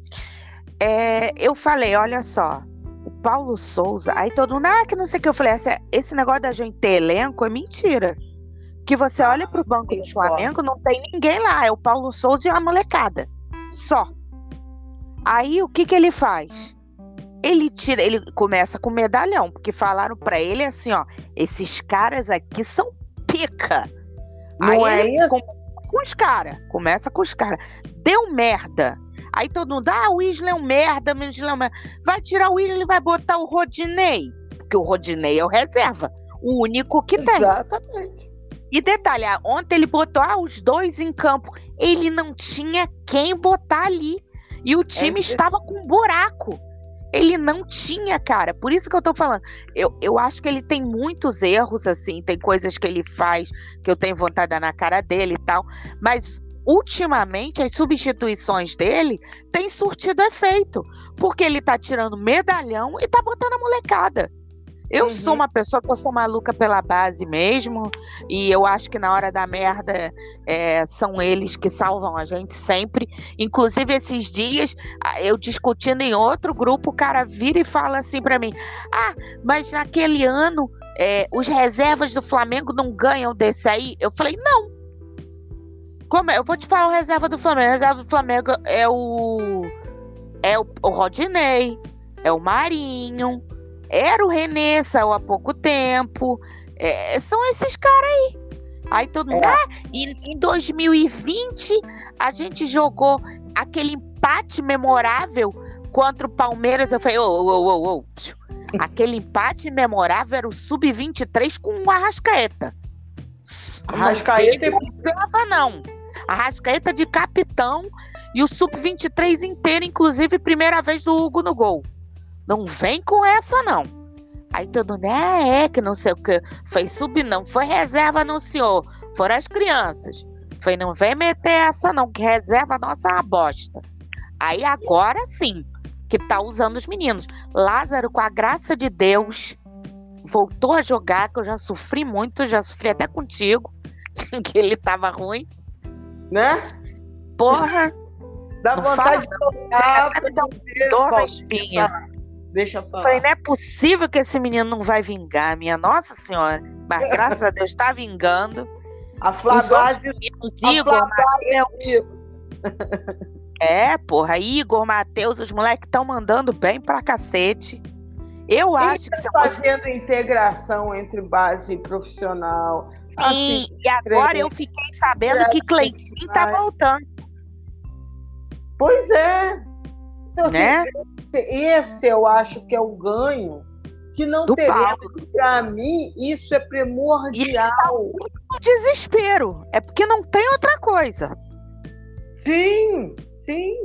É, eu falei, olha só, o Paulo Souza, aí todo mundo, ah, que não sei o que. Eu falei, esse, esse negócio da gente ter elenco é mentira. Que você olha pro banco do. Flamengo, não tem ninguém lá, é o Paulo Souza e a molecada. Só. Aí o que que ele faz? Ele tira, ele começa com medalhão, porque falaram pra ele assim, ó, esses caras aqui são pica. Não Aí é ele isso? começa com os caras, começa com os caras. Deu merda. Aí todo mundo, ah, o Isla é um merda, o Isla é um merda. Vai tirar o Isla e vai botar o Rodinei. Porque o Rodinei é o reserva. O único que tem. Exatamente. E detalhe, ontem ele botou ah, os dois em campo. Ele não tinha quem botar ali. E o time É estava com um buraco. Ele não tinha, cara. Por isso que eu tô falando. Eu, eu acho que ele tem muitos erros, assim. Tem coisas que ele faz que eu tenho vontade de dar na cara dele e tal. Mas, ultimamente, as substituições dele têm surtido efeito. Porque ele tá tirando medalhão e tá botando a molecada. Eu Uhum. sou uma pessoa que eu sou maluca pela base mesmo. E eu acho que na hora da merda é, são eles que salvam a gente sempre. Inclusive, esses dias, eu discutindo em outro grupo, o cara vira e fala assim pra mim: Ah, mas naquele ano é, os reservas do Flamengo não ganham desse aí? Eu falei: Não. Como é? Eu vou te falar o reserva do Flamengo. O reserva do Flamengo é o. É o, o Rodinei, é o Marinho, era o René, saiu há pouco tempo. É, são esses caras aí. Aí todo mundo. É. Ah, e em 2020 a gente jogou aquele empate memorável contra o Palmeiras. Eu falei, ô, ô, ô, ô. Aquele empate memorável era o Sub-23 com o Arrascaeta. Arrascaeta não teve reserva, não. Arrascaeta de capitão e o Sub-23 inteiro, inclusive primeira vez do Hugo no gol. Não vem com essa, não. Aí todo mundo, é, é, que não sei o que. Foi sub, não. Foi reserva, anunciou. Foram as crianças. Foi, não vem meter essa, não, que reserva nossa é uma bosta. Aí agora sim, que tá usando os meninos. Lázaro, com a graça de Deus, voltou a jogar, que eu já sofri muito, já sofri até contigo, que ele tava ruim. né? Porra, Dá vontade fala, de tocar, até me dá um dor na espinha. Deixa eu falar. Falei, não é possível que esse menino não vai vingar, minha Nossa Senhora. Mas graças a Deus tá vingando. A Flávia Igor, Matheus. É, porra, Igor, Matheus, os moleques estão mandando bem pra cacete. Eu acho que se eu fosse fazendo integração entre base e profissional. Assim, Sim, e agora eu fiquei sabendo que Cleitinho tá voltando, Pois é. Então, assim, né? esse, esse eu acho que é o ganho que não Do teremos. Para mim, isso é primordial. O desespero. É porque não tem outra coisa. Sim, sim.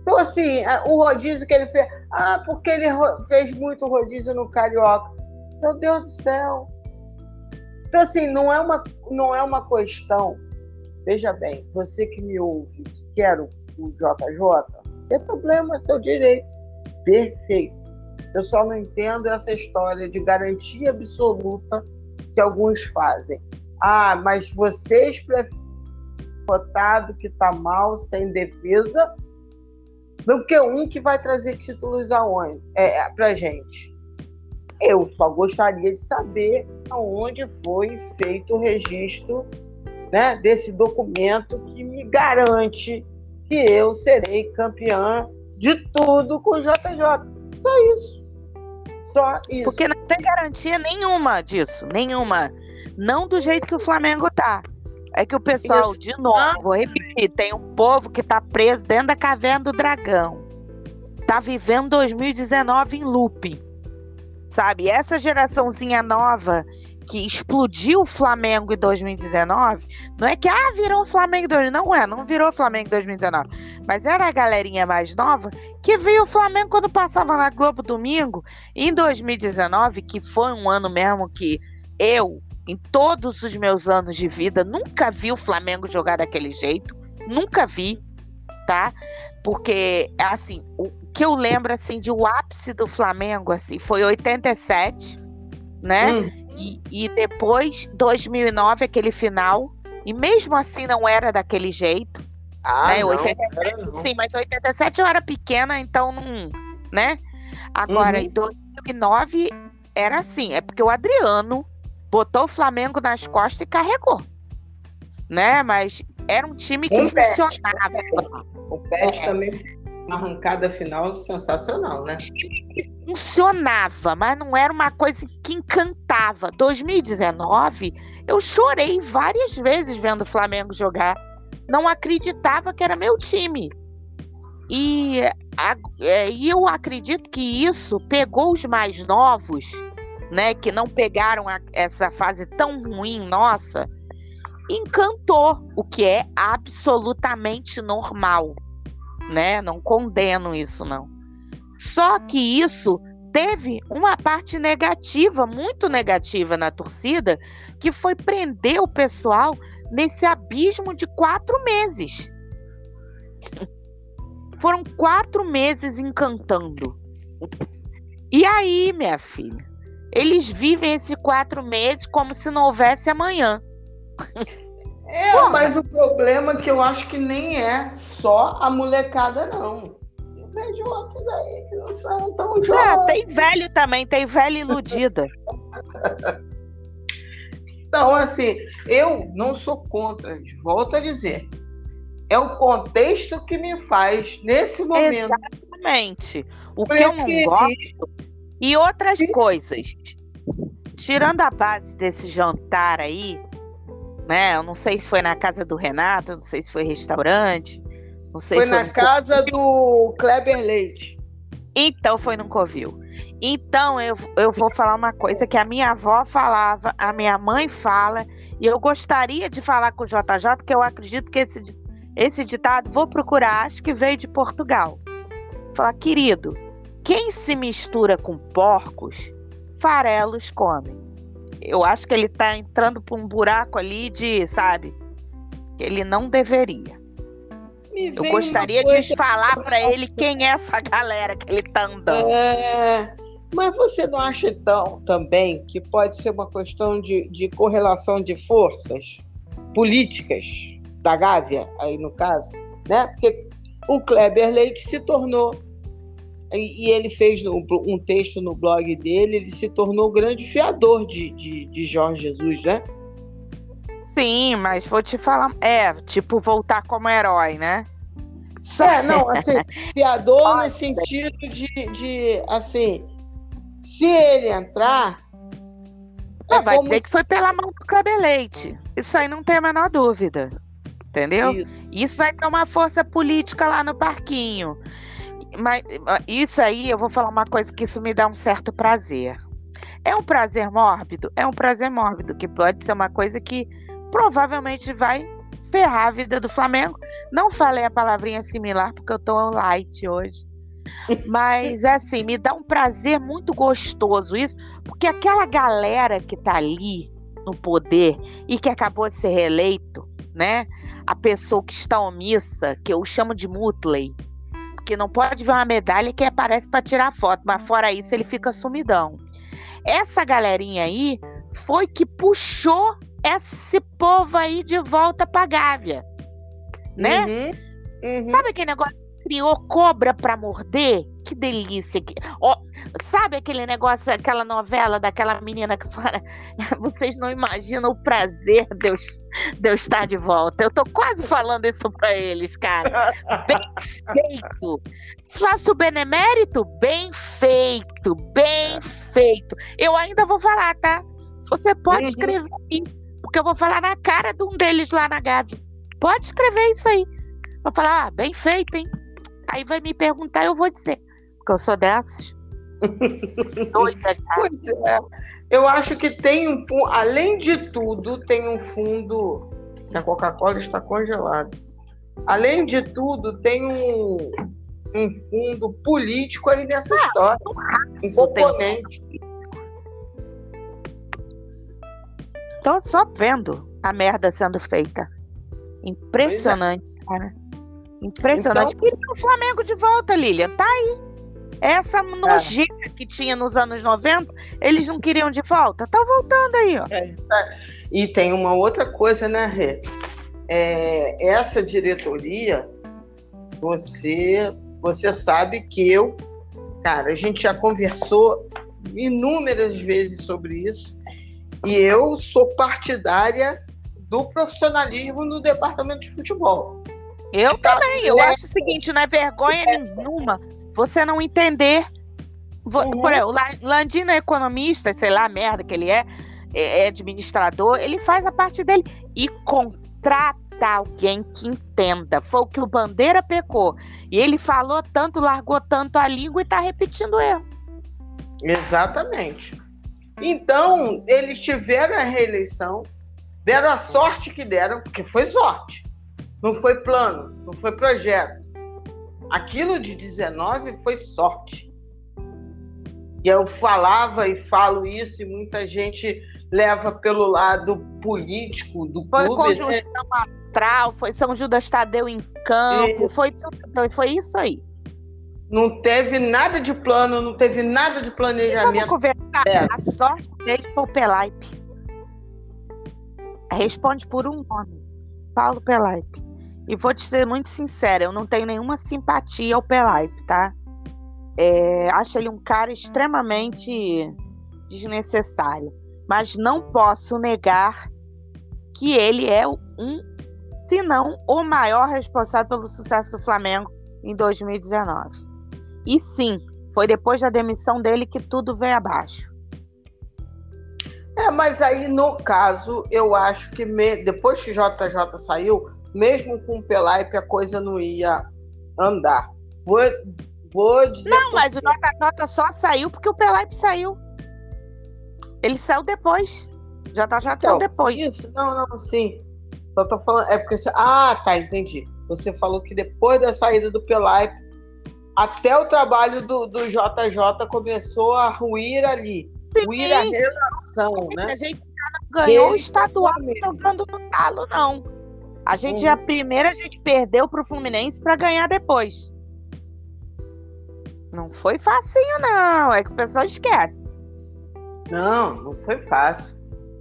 Então, assim, o rodízio que ele fez. Ah, porque ele fez muito rodízio no Carioca. Meu Deus do céu. Então, assim, não é uma, não é uma questão. Veja bem, você que me ouve, que quer o, o JJ, tem problema, é seu direito. perfeito. Eu só não entendo essa história de garantia absoluta que alguns fazem. Ah, mas vocês preferem votado que está mal, sem defesa, do que um que vai trazer títulos aonde? É, é, pra gente. Eu só gostaria de saber aonde foi feito o registro né, desse documento que me garante que eu serei campeã de tudo com o JJ. Só isso. Só isso. Porque não tem garantia nenhuma disso, nenhuma. Não do jeito que o Flamengo tá. É que o pessoal, isso. de novo, vou repetir, tem um povo que tá preso dentro da caverna do dragão. Tá vivendo 2019 em looping. Sabe? Essa geraçãozinha nova que explodiu o Flamengo em 2019, não é que ah, virou Flamengo em 2019, não é, não virou Flamengo em 2019, mas era a galerinha mais nova que viu o Flamengo quando passava na Globo domingo, em 2019, que foi um ano mesmo que eu, em todos os meus anos de vida, nunca vi o Flamengo jogar daquele jeito, nunca vi, tá? Porque assim, o que eu lembro assim de o ápice do Flamengo assim foi 87, né? Hum. E, e depois, 2009, aquele final. E mesmo assim não era daquele jeito. Ah, né? não, 87, não. Sim, mas 87 eu era pequena, então não. Né? Agora, uhum. em 2009 era assim. É porque o Adriano botou o Flamengo nas costas e carregou. Né? Mas era um time que um funcionava. O Pet é. também uma arrancada final sensacional, né? Funcionava, mas não era uma coisa que encantava. 2019, eu chorei várias vezes vendo o Flamengo jogar. Não acreditava que era meu time. E, a, é, e eu acredito que isso pegou os mais novos, né, que não pegaram a, essa fase tão ruim nossa, encantou, o que é absolutamente normal né? Não condeno isso, não. Só que isso teve uma parte negativa, muito negativa na torcida, que foi prender o pessoal nesse abismo de quatro meses. Foram quatro meses encantando. E aí, minha filha, eles vivem esses quatro meses como se não houvesse amanhã. É, Porra. mas o problema é que eu acho que nem é só a molecada, não. Eu vejo outros aí que não são tão jovens. É, tem velho também, tem velho iludida. então, assim, eu não sou contra, volto a dizer. É o contexto que me faz, nesse momento. Exatamente. O que eu não gosto. E outras coisas. Tirando a base desse jantar aí, né? Eu não sei se foi na casa do Renato, não sei se foi restaurante, não sei foi se foi na casa Covil. do Kleber Leite. Então foi no Covil. Então eu, eu vou falar uma coisa que a minha avó falava, a minha mãe fala, e eu gostaria de falar com o JJ, que eu acredito que esse, esse ditado, vou procurar, acho que veio de Portugal. Falar, querido, quem se mistura com porcos, farelos comem eu acho que ele tá entrando por um buraco ali de, sabe, que ele não deveria. Eu gostaria de falar para ele quem é essa galera que ele tá andando. É, mas você não acha, então, também que pode ser uma questão de, de correlação de forças políticas da Gávea, aí no caso, né? Porque o Kleber Leite se tornou e, ele fez um texto no blog dele, ele se tornou o grande fiador de, de, de Jorge Jesus, né? Sim, mas vou te falar. É, tipo, voltar como herói, né? É, não, assim, fiador no sentido de, de, assim, se ele entrar. Não, é vai como... dizer que foi pela mão do Cabelete. Isso aí não tem a menor dúvida. Entendeu? Isso. Isso vai ter uma força política lá no parquinho. Mas isso aí, eu vou falar uma coisa que isso me dá um certo prazer. É um prazer mórbido? É um prazer mórbido, que pode ser uma coisa que provavelmente vai ferrar a vida do Flamengo. Não falei a palavrinha similar porque eu tô light hoje. Mas assim, me dá um prazer muito gostoso isso, porque aquela galera que tá ali no poder e que acabou de ser reeleito, né? A pessoa que está omissa, que eu chamo de Mutley, porque não pode ver uma medalha que aparece para tirar foto, mas fora isso ele fica sumidão. Essa galerinha aí foi que puxou esse povo aí de volta pra Gávea, né? Uhum, uhum. Sabe aquele negócio criou cobra pra morder? Que delícia. que- Ó, sabe aquele negócio, aquela novela daquela menina que fala. Vocês não imaginam o prazer de eu, de eu estar de volta. Eu tô quase falando isso pra eles, cara. Bem feito. Faço benemérito? Bem feito. Bem feito. Eu ainda vou falar, tá? Você pode Uhum. escrever aí. Porque eu vou falar na cara de um deles lá na Gávea. Pode escrever isso aí. Vou falar, ah, bem feito, hein? Aí vai me perguntar, eu vou dizer. Porque eu sou dessas. Doidas, tá? Pois é. Eu acho que tem um além de tudo, tem um fundo. A Coca-Cola está congelada. Além de tudo, tem um, um fundo político aí nessa história. Um componente. Tô só vendo a merda sendo feita. Impressionante, cara. Impressionante. Queria o Flamengo de volta, Lilian. Tá aí. Essa nojeira que tinha nos anos 90, eles não queriam de volta. Tá voltando aí, ó. E tem uma outra coisa, né, Rê? É, essa diretoria, você, você sabe que eu, cara, a gente já conversou inúmeras vezes sobre isso, e eu sou partidária do profissionalismo no departamento de futebol. Eu Tá também. Eu acho o seguinte, não é vergonha nenhuma você não entender. Uhum. Por exemplo, o La- Landino é economista, sei lá, merda que ele é, é é administrador, ele faz a parte dele e contrata alguém que entenda. Foi o que o Bandeira pecou. E ele falou tanto, largou tanto a língua e tá repetindo erro. Exatamente. Então, eles tiveram a reeleição, deram a sorte que deram, porque foi sorte. Não foi plano, não foi projeto. Aquilo de 19 foi sorte. E eu falava e falo isso, e muita gente leva pelo lado político do Foi clube. né? conjunção astral, foi São Judas Tadeu em campo, foi foi isso aí. Não teve nada de plano, não teve nada de Vamos planejamento. conversar. É. A sorte dele foi o Pelaipe. Responde por um nome. Paulo Pelaipe. E vou te ser muito sincera, eu não tenho nenhuma simpatia ao Pelaipe, tá? É, acho ele um cara extremamente desnecessário. Mas não posso negar que ele é um, se não o maior responsável pelo sucesso do Flamengo em 2019. E sim, foi depois da demissão dele que tudo veio abaixo. É, mas aí no caso, eu acho que me- depois que JJ saiu, mesmo com o Pelaipe, a coisa não ia andar. Vou, vou dizer. Não, mas o quê. JJ só saiu porque o Pelaipe saiu. Ele saiu depois. JJ saiu Então, depois. Isso, não, não, sim. Só tô falando. É porque. você- Ah, tá, entendi. Você falou que depois da saída do Pelaipe, até o trabalho do, do JJ começou a ruir ali. Ruir a relação, né? A gente já não ganhou o estadual jogando no talo, não. A gente, Uhum. a primeira, a gente perdeu pro Fluminense pra ganhar depois. Não foi facinho, não. É que o pessoal esquece. Não, não foi fácil.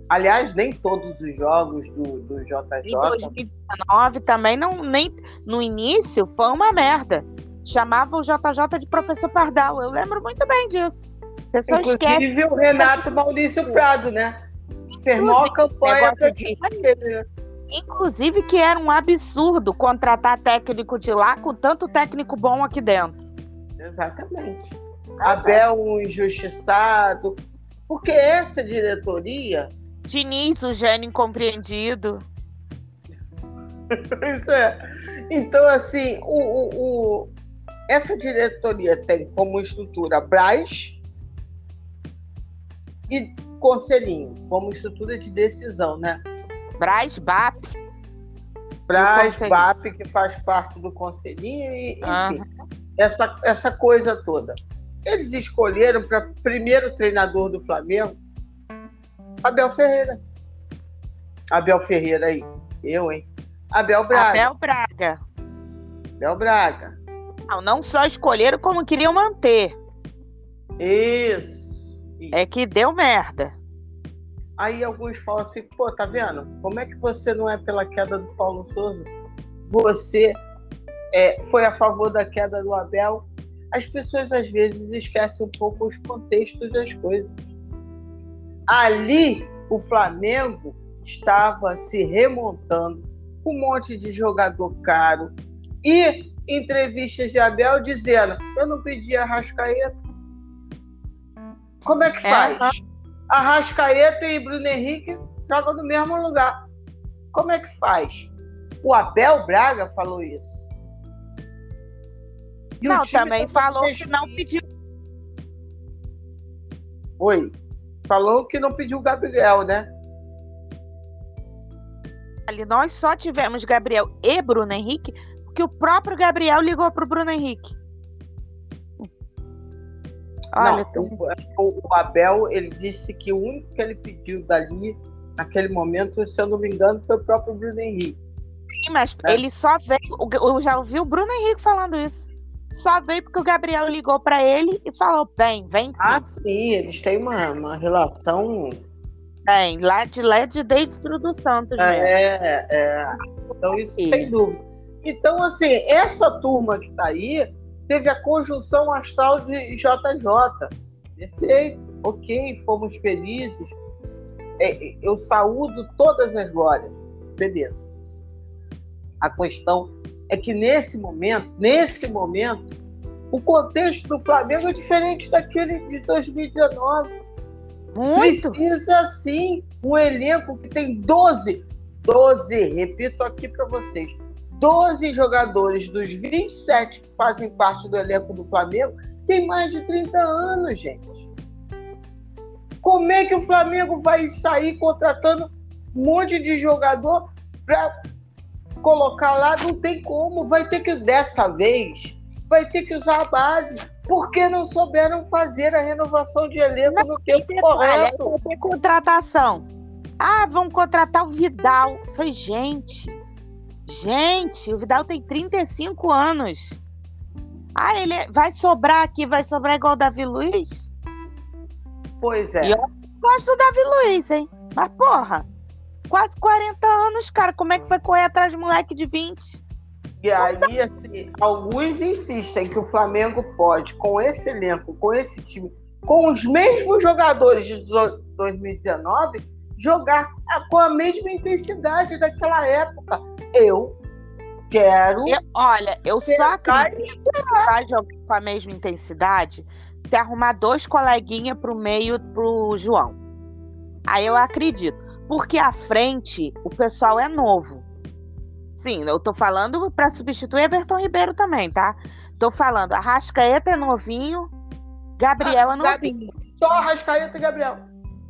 Aliás, nem todos os jogos do, do Em JJ. 2019 também não nem no início foi uma merda. Chamava o JJ de professor Pardal. Eu lembro muito bem disso. Pessoa esquece. Inclusive o Renato Maurício Prado, né? Firmou a campanha pra de- né? Inclusive que era um absurdo contratar técnico de lá com tanto técnico bom aqui dentro. Exatamente. Abel um injustiçado. Porque essa diretoria, Diniz, o gênio incompreendido. isso é. Então, assim, o, o- o- essa diretoria tem como estrutura Braz e Conselhinho, como estrutura de decisão, né? Braz, BAP. Braz, Conselhinho. BAP, que faz parte do Conselhinho, e, enfim, Aham. essa, essa coisa toda. Eles escolheram para primeiro treinador do Flamengo Abel Ferreira. Abel Ferreira aí. Eu, hein? Abel Braga. Abel Braga. Abel Braga. Não, não só escolheram como queriam manter. Isso. isso. É que deu merda. Aí alguns falam assim, pô, tá vendo? Como é que você não é pela queda do Paulo Souza? Você é, foi a favor da queda do Abel? As pessoas às vezes esquecem um pouco os contextos das coisas. Ali, o Flamengo estava se remontando com um monte de jogador caro e entrevistas de Abel dizendo: Eu não pedi a Rascaeta. Como é que faz? É. Arrascaeta e Bruno Henrique jogam no mesmo lugar. Como é que faz? O Abel Braga falou isso. E não, também falou que não pediu. Oi. Falou que não pediu o Gabriel, né? Ali nós só tivemos Gabriel e Bruno Henrique, porque o próprio Gabriel ligou para o Bruno Henrique. Olha, não, o, o, Abel ele disse que o único que ele pediu dali naquele momento, se eu não me engano, foi o próprio Bruno Henrique. Sim, mas né? ele só veio. Eu já ouvi o Bruno Henrique falando isso. Só veio porque o Gabriel ligou para ele e falou: vem, vem. Sim. Ah, sim, eles têm uma, uma relação. Tem, lá de LED dentro do Santos. É, é, é. Então, isso sim. sem dúvida. Então, assim, essa turma que está aí teve a conjunção astral de JJ. Perfeito, ok, fomos felizes. É, eu saúdo todas as glórias. Beleza. A questão é que nesse momento, nesse momento, o contexto do Flamengo é diferente daquele de 2019. Muito. Precisa sim um elenco que tem 12, 12, repito aqui para vocês, 12 jogadores dos 27 que fazem parte do elenco do Flamengo tem mais de 30 anos, gente. Como é que o Flamengo vai sair contratando um monte de jogador para colocar lá, não tem como. Vai ter que, dessa vez, vai ter que usar a base. Porque não souberam fazer a renovação de elenco não, no tempo correto. Vai ter contratação. Ah, vão contratar o Vidal. Foi gente. Gente, o Vidal tem 35 anos. Ah, ele é, vai sobrar aqui, vai sobrar igual o Davi Luiz? Pois é. E eu gosto do Davi Luiz, hein? Mas porra, quase 40 anos, cara. Como é que vai correr atrás de moleque de 20? E aí, assim, alguns insistem que o Flamengo pode, com esse elenco, com esse time, com os mesmos jogadores de 2019, jogar com a mesma intensidade daquela época. Eu quero. Eu, olha, eu só acredito que com a mesma intensidade se arrumar dois coleguinhas pro meio pro João. Aí eu acredito porque à frente o pessoal é novo. Sim, eu tô falando para substituir Everton Ribeiro também, tá? Tô falando, Arrascaeta é novinho, Gabriel é ah, novinho. Só Arrascaeta e Gabriel.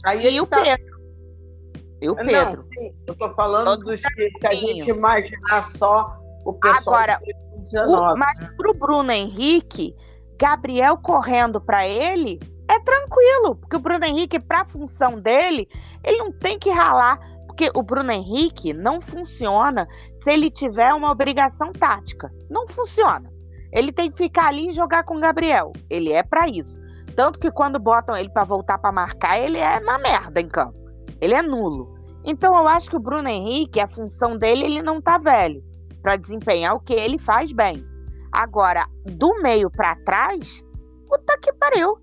Aí e o tá. Pedro. E o Pedro. Não, sim, eu tô falando Todo dos que, que a gente imaginar só o pessoal. Agora, o, mas pro Bruno Henrique, Gabriel correndo para ele, é tranquilo, porque o Bruno Henrique, para a função dele, ele não tem que ralar, porque o Bruno Henrique não funciona se ele tiver uma obrigação tática. Não funciona. Ele tem que ficar ali e jogar com o Gabriel. Ele é para isso. Tanto que quando botam ele para voltar para marcar, ele é uma merda em campo. Ele é nulo. Então eu acho que o Bruno Henrique, a função dele, ele não tá velho para desempenhar o que ele faz bem. Agora, do meio para trás, puta que pariu.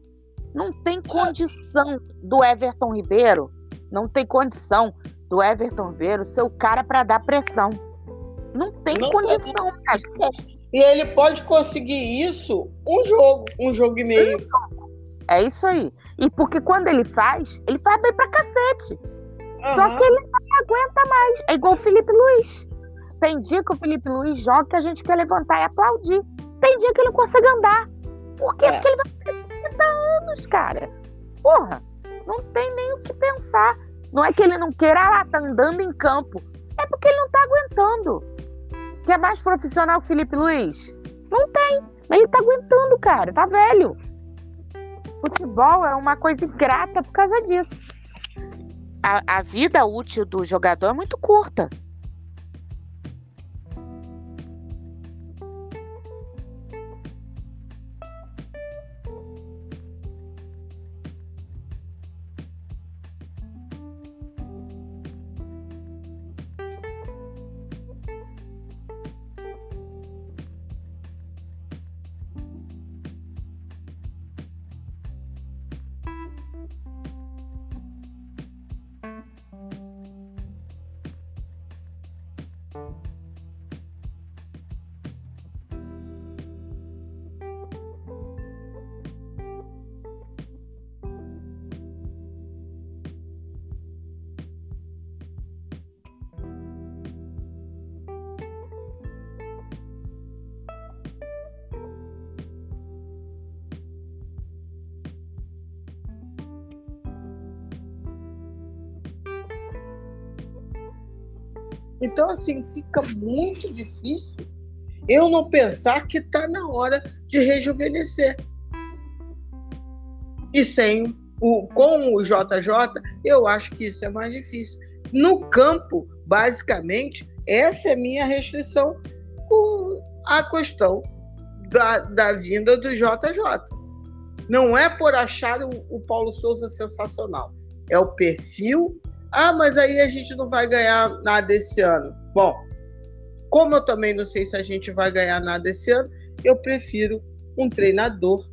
Não tem condição do Everton Ribeiro, não tem condição do Everton Ribeiro ser o cara para dar pressão. Não tem não condição. E ele pode conseguir isso um jogo, um jogo e meio. É isso aí. E porque quando ele faz, ele faz bem pra cacete. Uhum. Só que ele não aguenta mais. É igual o Felipe Luiz. Tem dia que o Felipe Luiz joga que a gente quer levantar e aplaudir. Tem dia que ele não consegue andar. Por quê? É. Porque ele vai 30 anos, cara. Porra, não tem nem o que pensar. Não é que ele não queira lá, tá andando em campo. É porque ele não tá aguentando. Quer mais profissional Felipe Luiz? Não tem. Mas ele tá aguentando, cara. Tá velho. Futebol é uma coisa ingrata por causa disso. A, a vida útil do jogador é muito curta. Então, assim, fica muito difícil eu não pensar que está na hora de rejuvenescer. E sem o, com o JJ, eu acho que isso é mais difícil. No campo, basicamente, essa é minha restrição com a questão da, da vinda do JJ. Não é por achar o, o Paulo Souza sensacional, é o perfil. Ah, mas aí a gente não vai ganhar nada esse ano. Bom, como eu também não sei se a gente vai ganhar nada esse ano, eu prefiro um treinador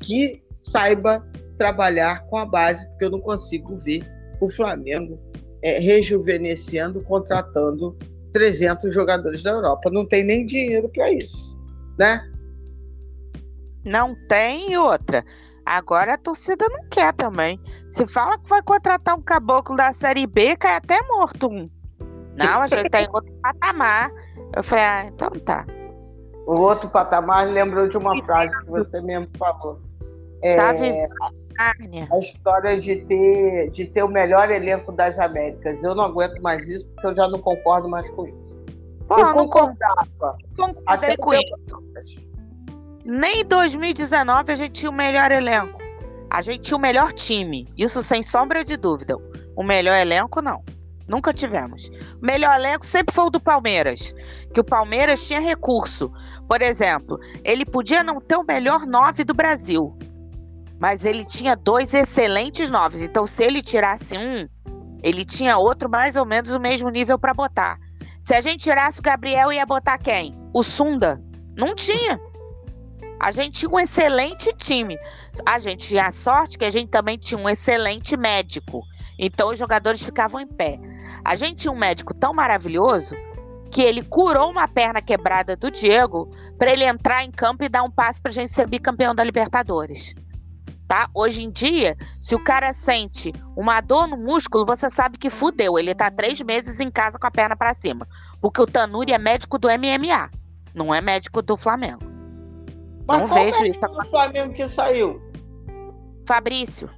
que saiba trabalhar com a base, porque eu não consigo ver o Flamengo é, rejuvenescendo, contratando 300 jogadores da Europa. Não tem nem dinheiro para isso, né? Não tem outra. Agora a torcida não quer também. Se fala que vai contratar um caboclo da Série B, cai até morto um. Não, a gente tem outro patamar. Eu falei, ah, então tá. O outro patamar lembrou de uma frase que você mesmo falou. É, tá a história de ter, de ter o melhor elenco das Américas. Eu não aguento mais isso, porque eu já não concordo mais com isso. Pô, eu não concordava. Concordei com isso. Nem em 2019 a gente tinha o melhor elenco. A gente tinha o melhor time. Isso sem sombra de dúvida. O melhor elenco, não. Nunca tivemos. O melhor elenco sempre foi o do Palmeiras, que o Palmeiras tinha recurso. Por exemplo, ele podia não ter o melhor nove do Brasil, mas ele tinha dois excelentes noves. Então, se ele tirasse um, ele tinha outro mais ou menos o mesmo nível para botar. Se a gente tirasse o Gabriel, ia botar quem? O Sunda? Não tinha. A gente tinha um excelente time. A gente tinha a sorte que a gente também tinha um excelente médico. Então os jogadores ficavam em pé. A gente tinha um médico tão maravilhoso que ele curou uma perna quebrada do Diego para ele entrar em campo e dar um passo para a gente ser bicampeão da Libertadores. Tá? Hoje em dia, se o cara sente uma dor no músculo, você sabe que fudeu. Ele tá três meses em casa com a perna para cima. Porque o Tanuri é médico do MMA, não é médico do Flamengo. Mas não vejo isso. O Flamengo que saiu? Fabrício.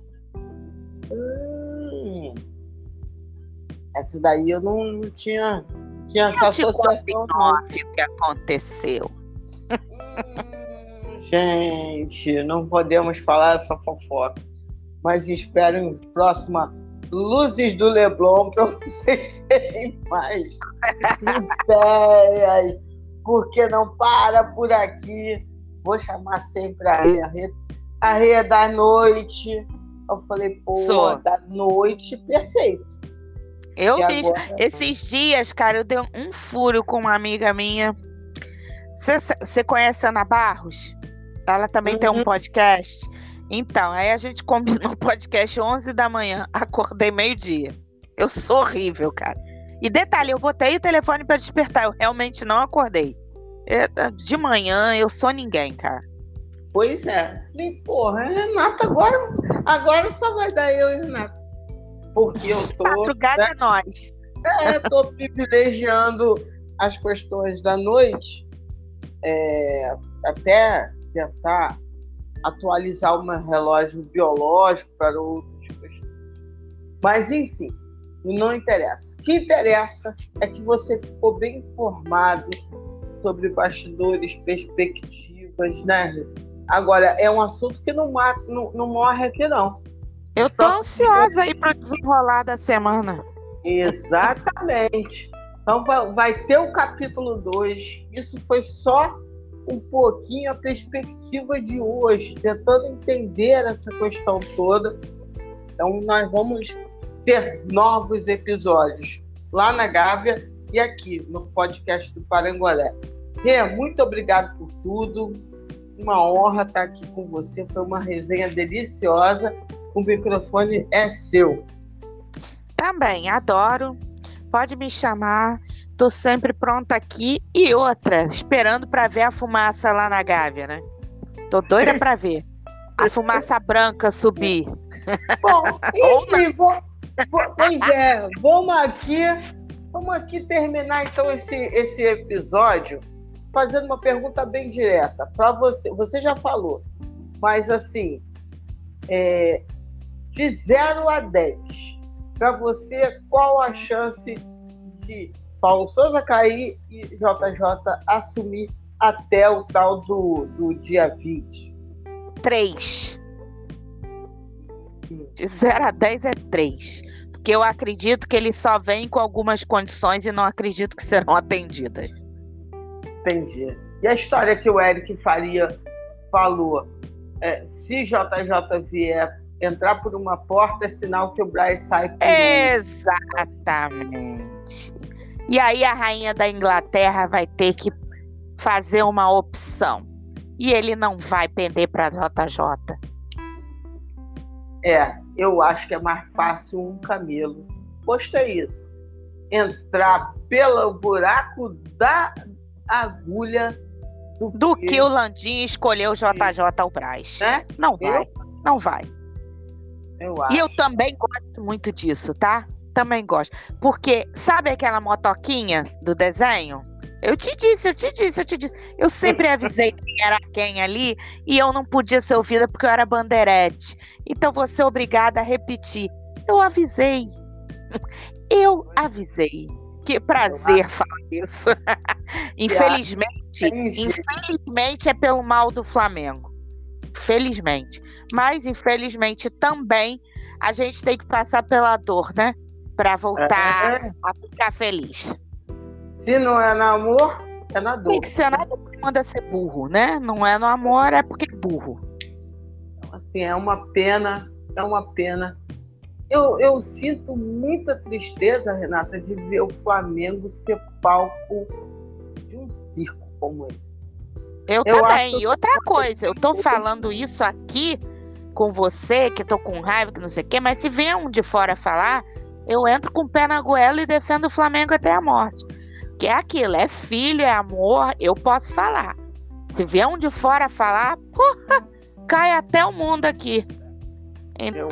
Essa daí eu não, não tinha, tinha eu essa associação. o que aconteceu. Hum, gente, não podemos falar essa fofoca. Mas espero em próxima Luzes do Leblon para vocês terem mais ideias. Porque não para por aqui. Vou chamar sempre a Rê, a Rê da noite. Eu falei, pô, Sou. da noite, perfeito. Eu, bicho, agora... esses dias, cara, eu dei um furo com uma amiga minha. Você conhece a Ana Barros? Ela também uhum. tem um uhum. podcast. Então, aí a gente combinou o podcast 11 da manhã, acordei meio-dia. Eu sou horrível, cara. E detalhe, eu botei o telefone para despertar, eu realmente não acordei. De manhã eu sou ninguém, cara. Pois é. Falei, porra, Renata, agora, agora só vai dar eu e Renata porque eu tô. Madrugada né, é nós. É, tô privilegiando as questões da noite, é, até tentar atualizar o meu relógio biológico para outras questões. Mas, enfim, não interessa. O que interessa é que você ficou bem informado sobre bastidores, perspectivas, né? Agora, é um assunto que não, mata, não, não morre aqui, não. Eu tô ansiosa aí para desenrolar da semana. Exatamente. Então vai ter o capítulo 2. Isso foi só um pouquinho a perspectiva de hoje, tentando entender essa questão toda. Então nós vamos ter novos episódios lá na Gávea e aqui no podcast do Parangolé. Rê, muito obrigado por tudo. Uma honra estar aqui com você. Foi uma resenha deliciosa o microfone é seu. Também, adoro. Pode me chamar. Tô sempre pronta aqui. E outra, esperando para ver a fumaça lá na Gávea, né? Tô doida para ver. A fumaça branca subir. Bom, enfim, vou, vou, pois é, vamos aqui, vamos aqui terminar então esse, esse episódio fazendo uma pergunta bem direta para você. Você já falou, mas assim, é, de 0 a 10, para você, qual a chance de Paulo Souza cair e JJ assumir até o tal do, do dia 20. 3. De 0 a 10 é 3. Porque eu acredito que ele só vem com algumas condições e não acredito que serão atendidas. Entendi. E a história que o Eric Faria falou? É, se JJ vier entrar por uma porta, é sinal que o Braz sai por Exatamente. E aí a rainha da Inglaterra vai ter que fazer uma opção. E ele não vai pender para JJ. É, eu acho que é mais fácil um camelo. Gostei isso. Entrar pelo buraco da agulha do, do que... que o Landim escolheu o JJ ao Braz. Né? Não vai, eu... não vai. Eu acho. E eu também gosto muito disso, tá? Também gosto. Porque, sabe aquela motoquinha do desenho? Eu te disse, eu te disse, eu te disse. Eu sempre avisei quem era quem ali e eu não podia ser ouvida porque eu era bandeirete. Então vou ser obrigada a repetir. Eu avisei. Eu avisei. Que prazer falar isso. infelizmente, infelizmente é pelo mal do Flamengo. Felizmente. Mas infelizmente também a gente tem que passar pela dor, né? Para voltar é. a ficar feliz. Se não é no amor, é na dor. Tem que ser na dor manda ser burro, né? Não é no amor, é porque é burro. Assim, é uma pena, é uma pena. Eu, eu sinto muita tristeza, Renata, de ver o Flamengo ser palco de um circo como esse. Eu, eu também. E outra coisa, eu tô falando isso aqui com você, que tô com raiva, que não sei o quê, mas se vem um de fora falar, eu entro com o pé na goela e defendo o Flamengo até a morte. Que é aquilo, é filho, é amor, eu posso falar. Se vier um de fora falar, porra, cai até o mundo aqui. Então,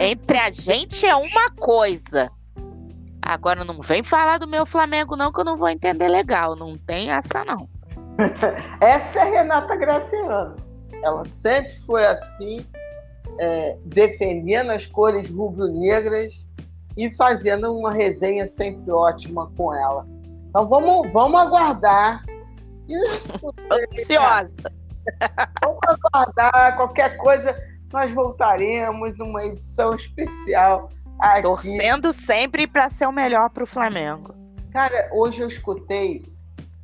entre a gente é uma coisa. Agora não vem falar do meu Flamengo, não, que eu não vou entender legal. Não tem essa, não. essa é a Renata Graciano. Ela sempre foi assim, é, defendendo as cores rubro-negras e fazendo uma resenha sempre ótima com ela. Então vamos, vamos aguardar. Ansiosa. Vamos aguardar. Qualquer coisa, nós voltaremos numa edição especial. Aqui. Torcendo sempre para ser o melhor para o Flamengo. Cara, hoje eu escutei,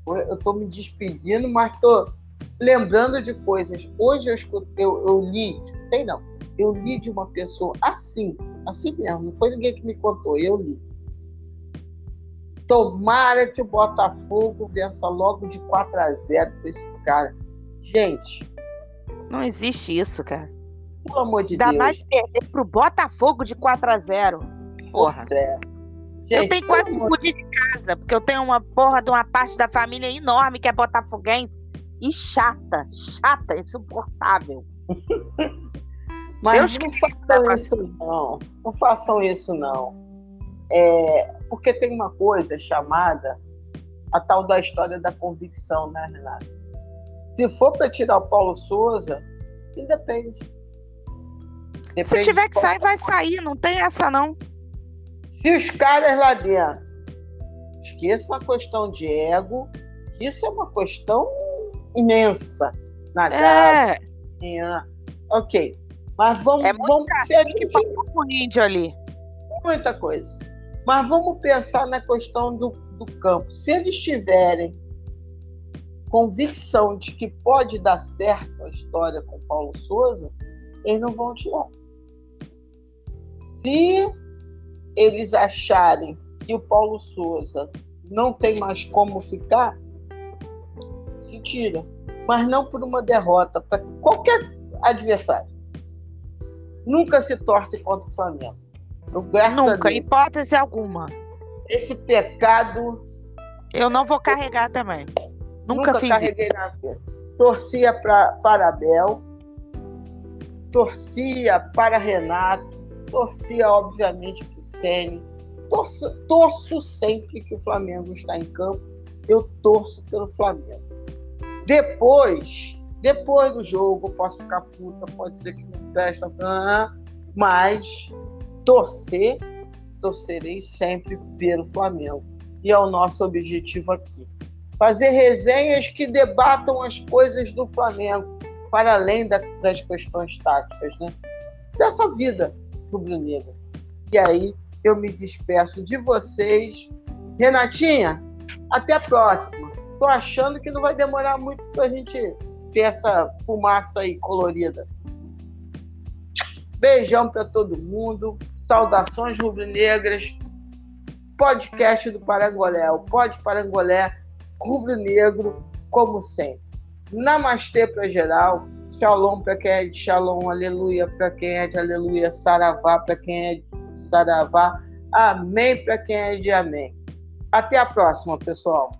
eu estou me despedindo, mas estou lembrando de coisas. Hoje eu escutei, eu, eu li, tem não, eu li de uma pessoa assim, assim mesmo, não foi ninguém que me contou, eu li Tomara que o Botafogo vença logo de 4 a 0 com esse cara. Gente. Não existe isso, cara. Pelo amor de Dá Deus. Mais perder pro Botafogo de 4 a 0 Porra. É. Gente, eu tenho quase que fugir de casa, porque eu tenho uma porra de uma parte da família enorme que é botafoguense e chata, chata, insuportável. Mas Deus não façam isso não. Não façam isso não. É, porque tem uma coisa chamada a tal da história da convicção, né, Renato? Se for para tirar o Paulo Souza, independe. Depende. Se tiver que sair, vai sair, não tem essa não. Se os caras lá dentro esqueçam a questão de ego, isso é uma questão imensa na é. casa. Ok. Mas vamos, é vamos ser que um índio ali. Muita coisa. Mas vamos pensar na questão do, do campo. Se eles tiverem convicção de que pode dar certo a história com Paulo Souza, eles não vão tirar. Se eles acharem que o Paulo Souza não tem mais como ficar, se tira. Mas não por uma derrota para qualquer adversário. Nunca se torce contra o Flamengo. Nunca, hipótese alguma. Esse pecado. Eu não vou carregar também. Nunca, nunca fiz carreguei isso. na vida. Torcia pra, para Abel, torcia para Renato, torcia, obviamente, para o Sene. Torço, torço sempre que o Flamengo está em campo. Eu torço pelo Flamengo. Depois, depois do jogo, posso ficar puta, pode ser que não presta, mas torcer, torcerei sempre pelo Flamengo. e é o nosso objetivo aqui. Fazer resenhas que debatam as coisas do Flamengo, para além da, das questões táticas, né? dessa vida rubro-negra. E aí eu me despeço de vocês. Renatinha, até a próxima. Tô achando que não vai demorar muito para a gente ter essa fumaça aí colorida. Beijão para todo mundo. Saudações rubro-negras. Podcast do Parangolé, o Pod Parangolé rubro-negro, como sempre. Namastê para geral. Shalom para quem é de Shalom, aleluia para quem é de aleluia, saravá para quem é de saravá, amém para quem é de amém. Até a próxima, pessoal.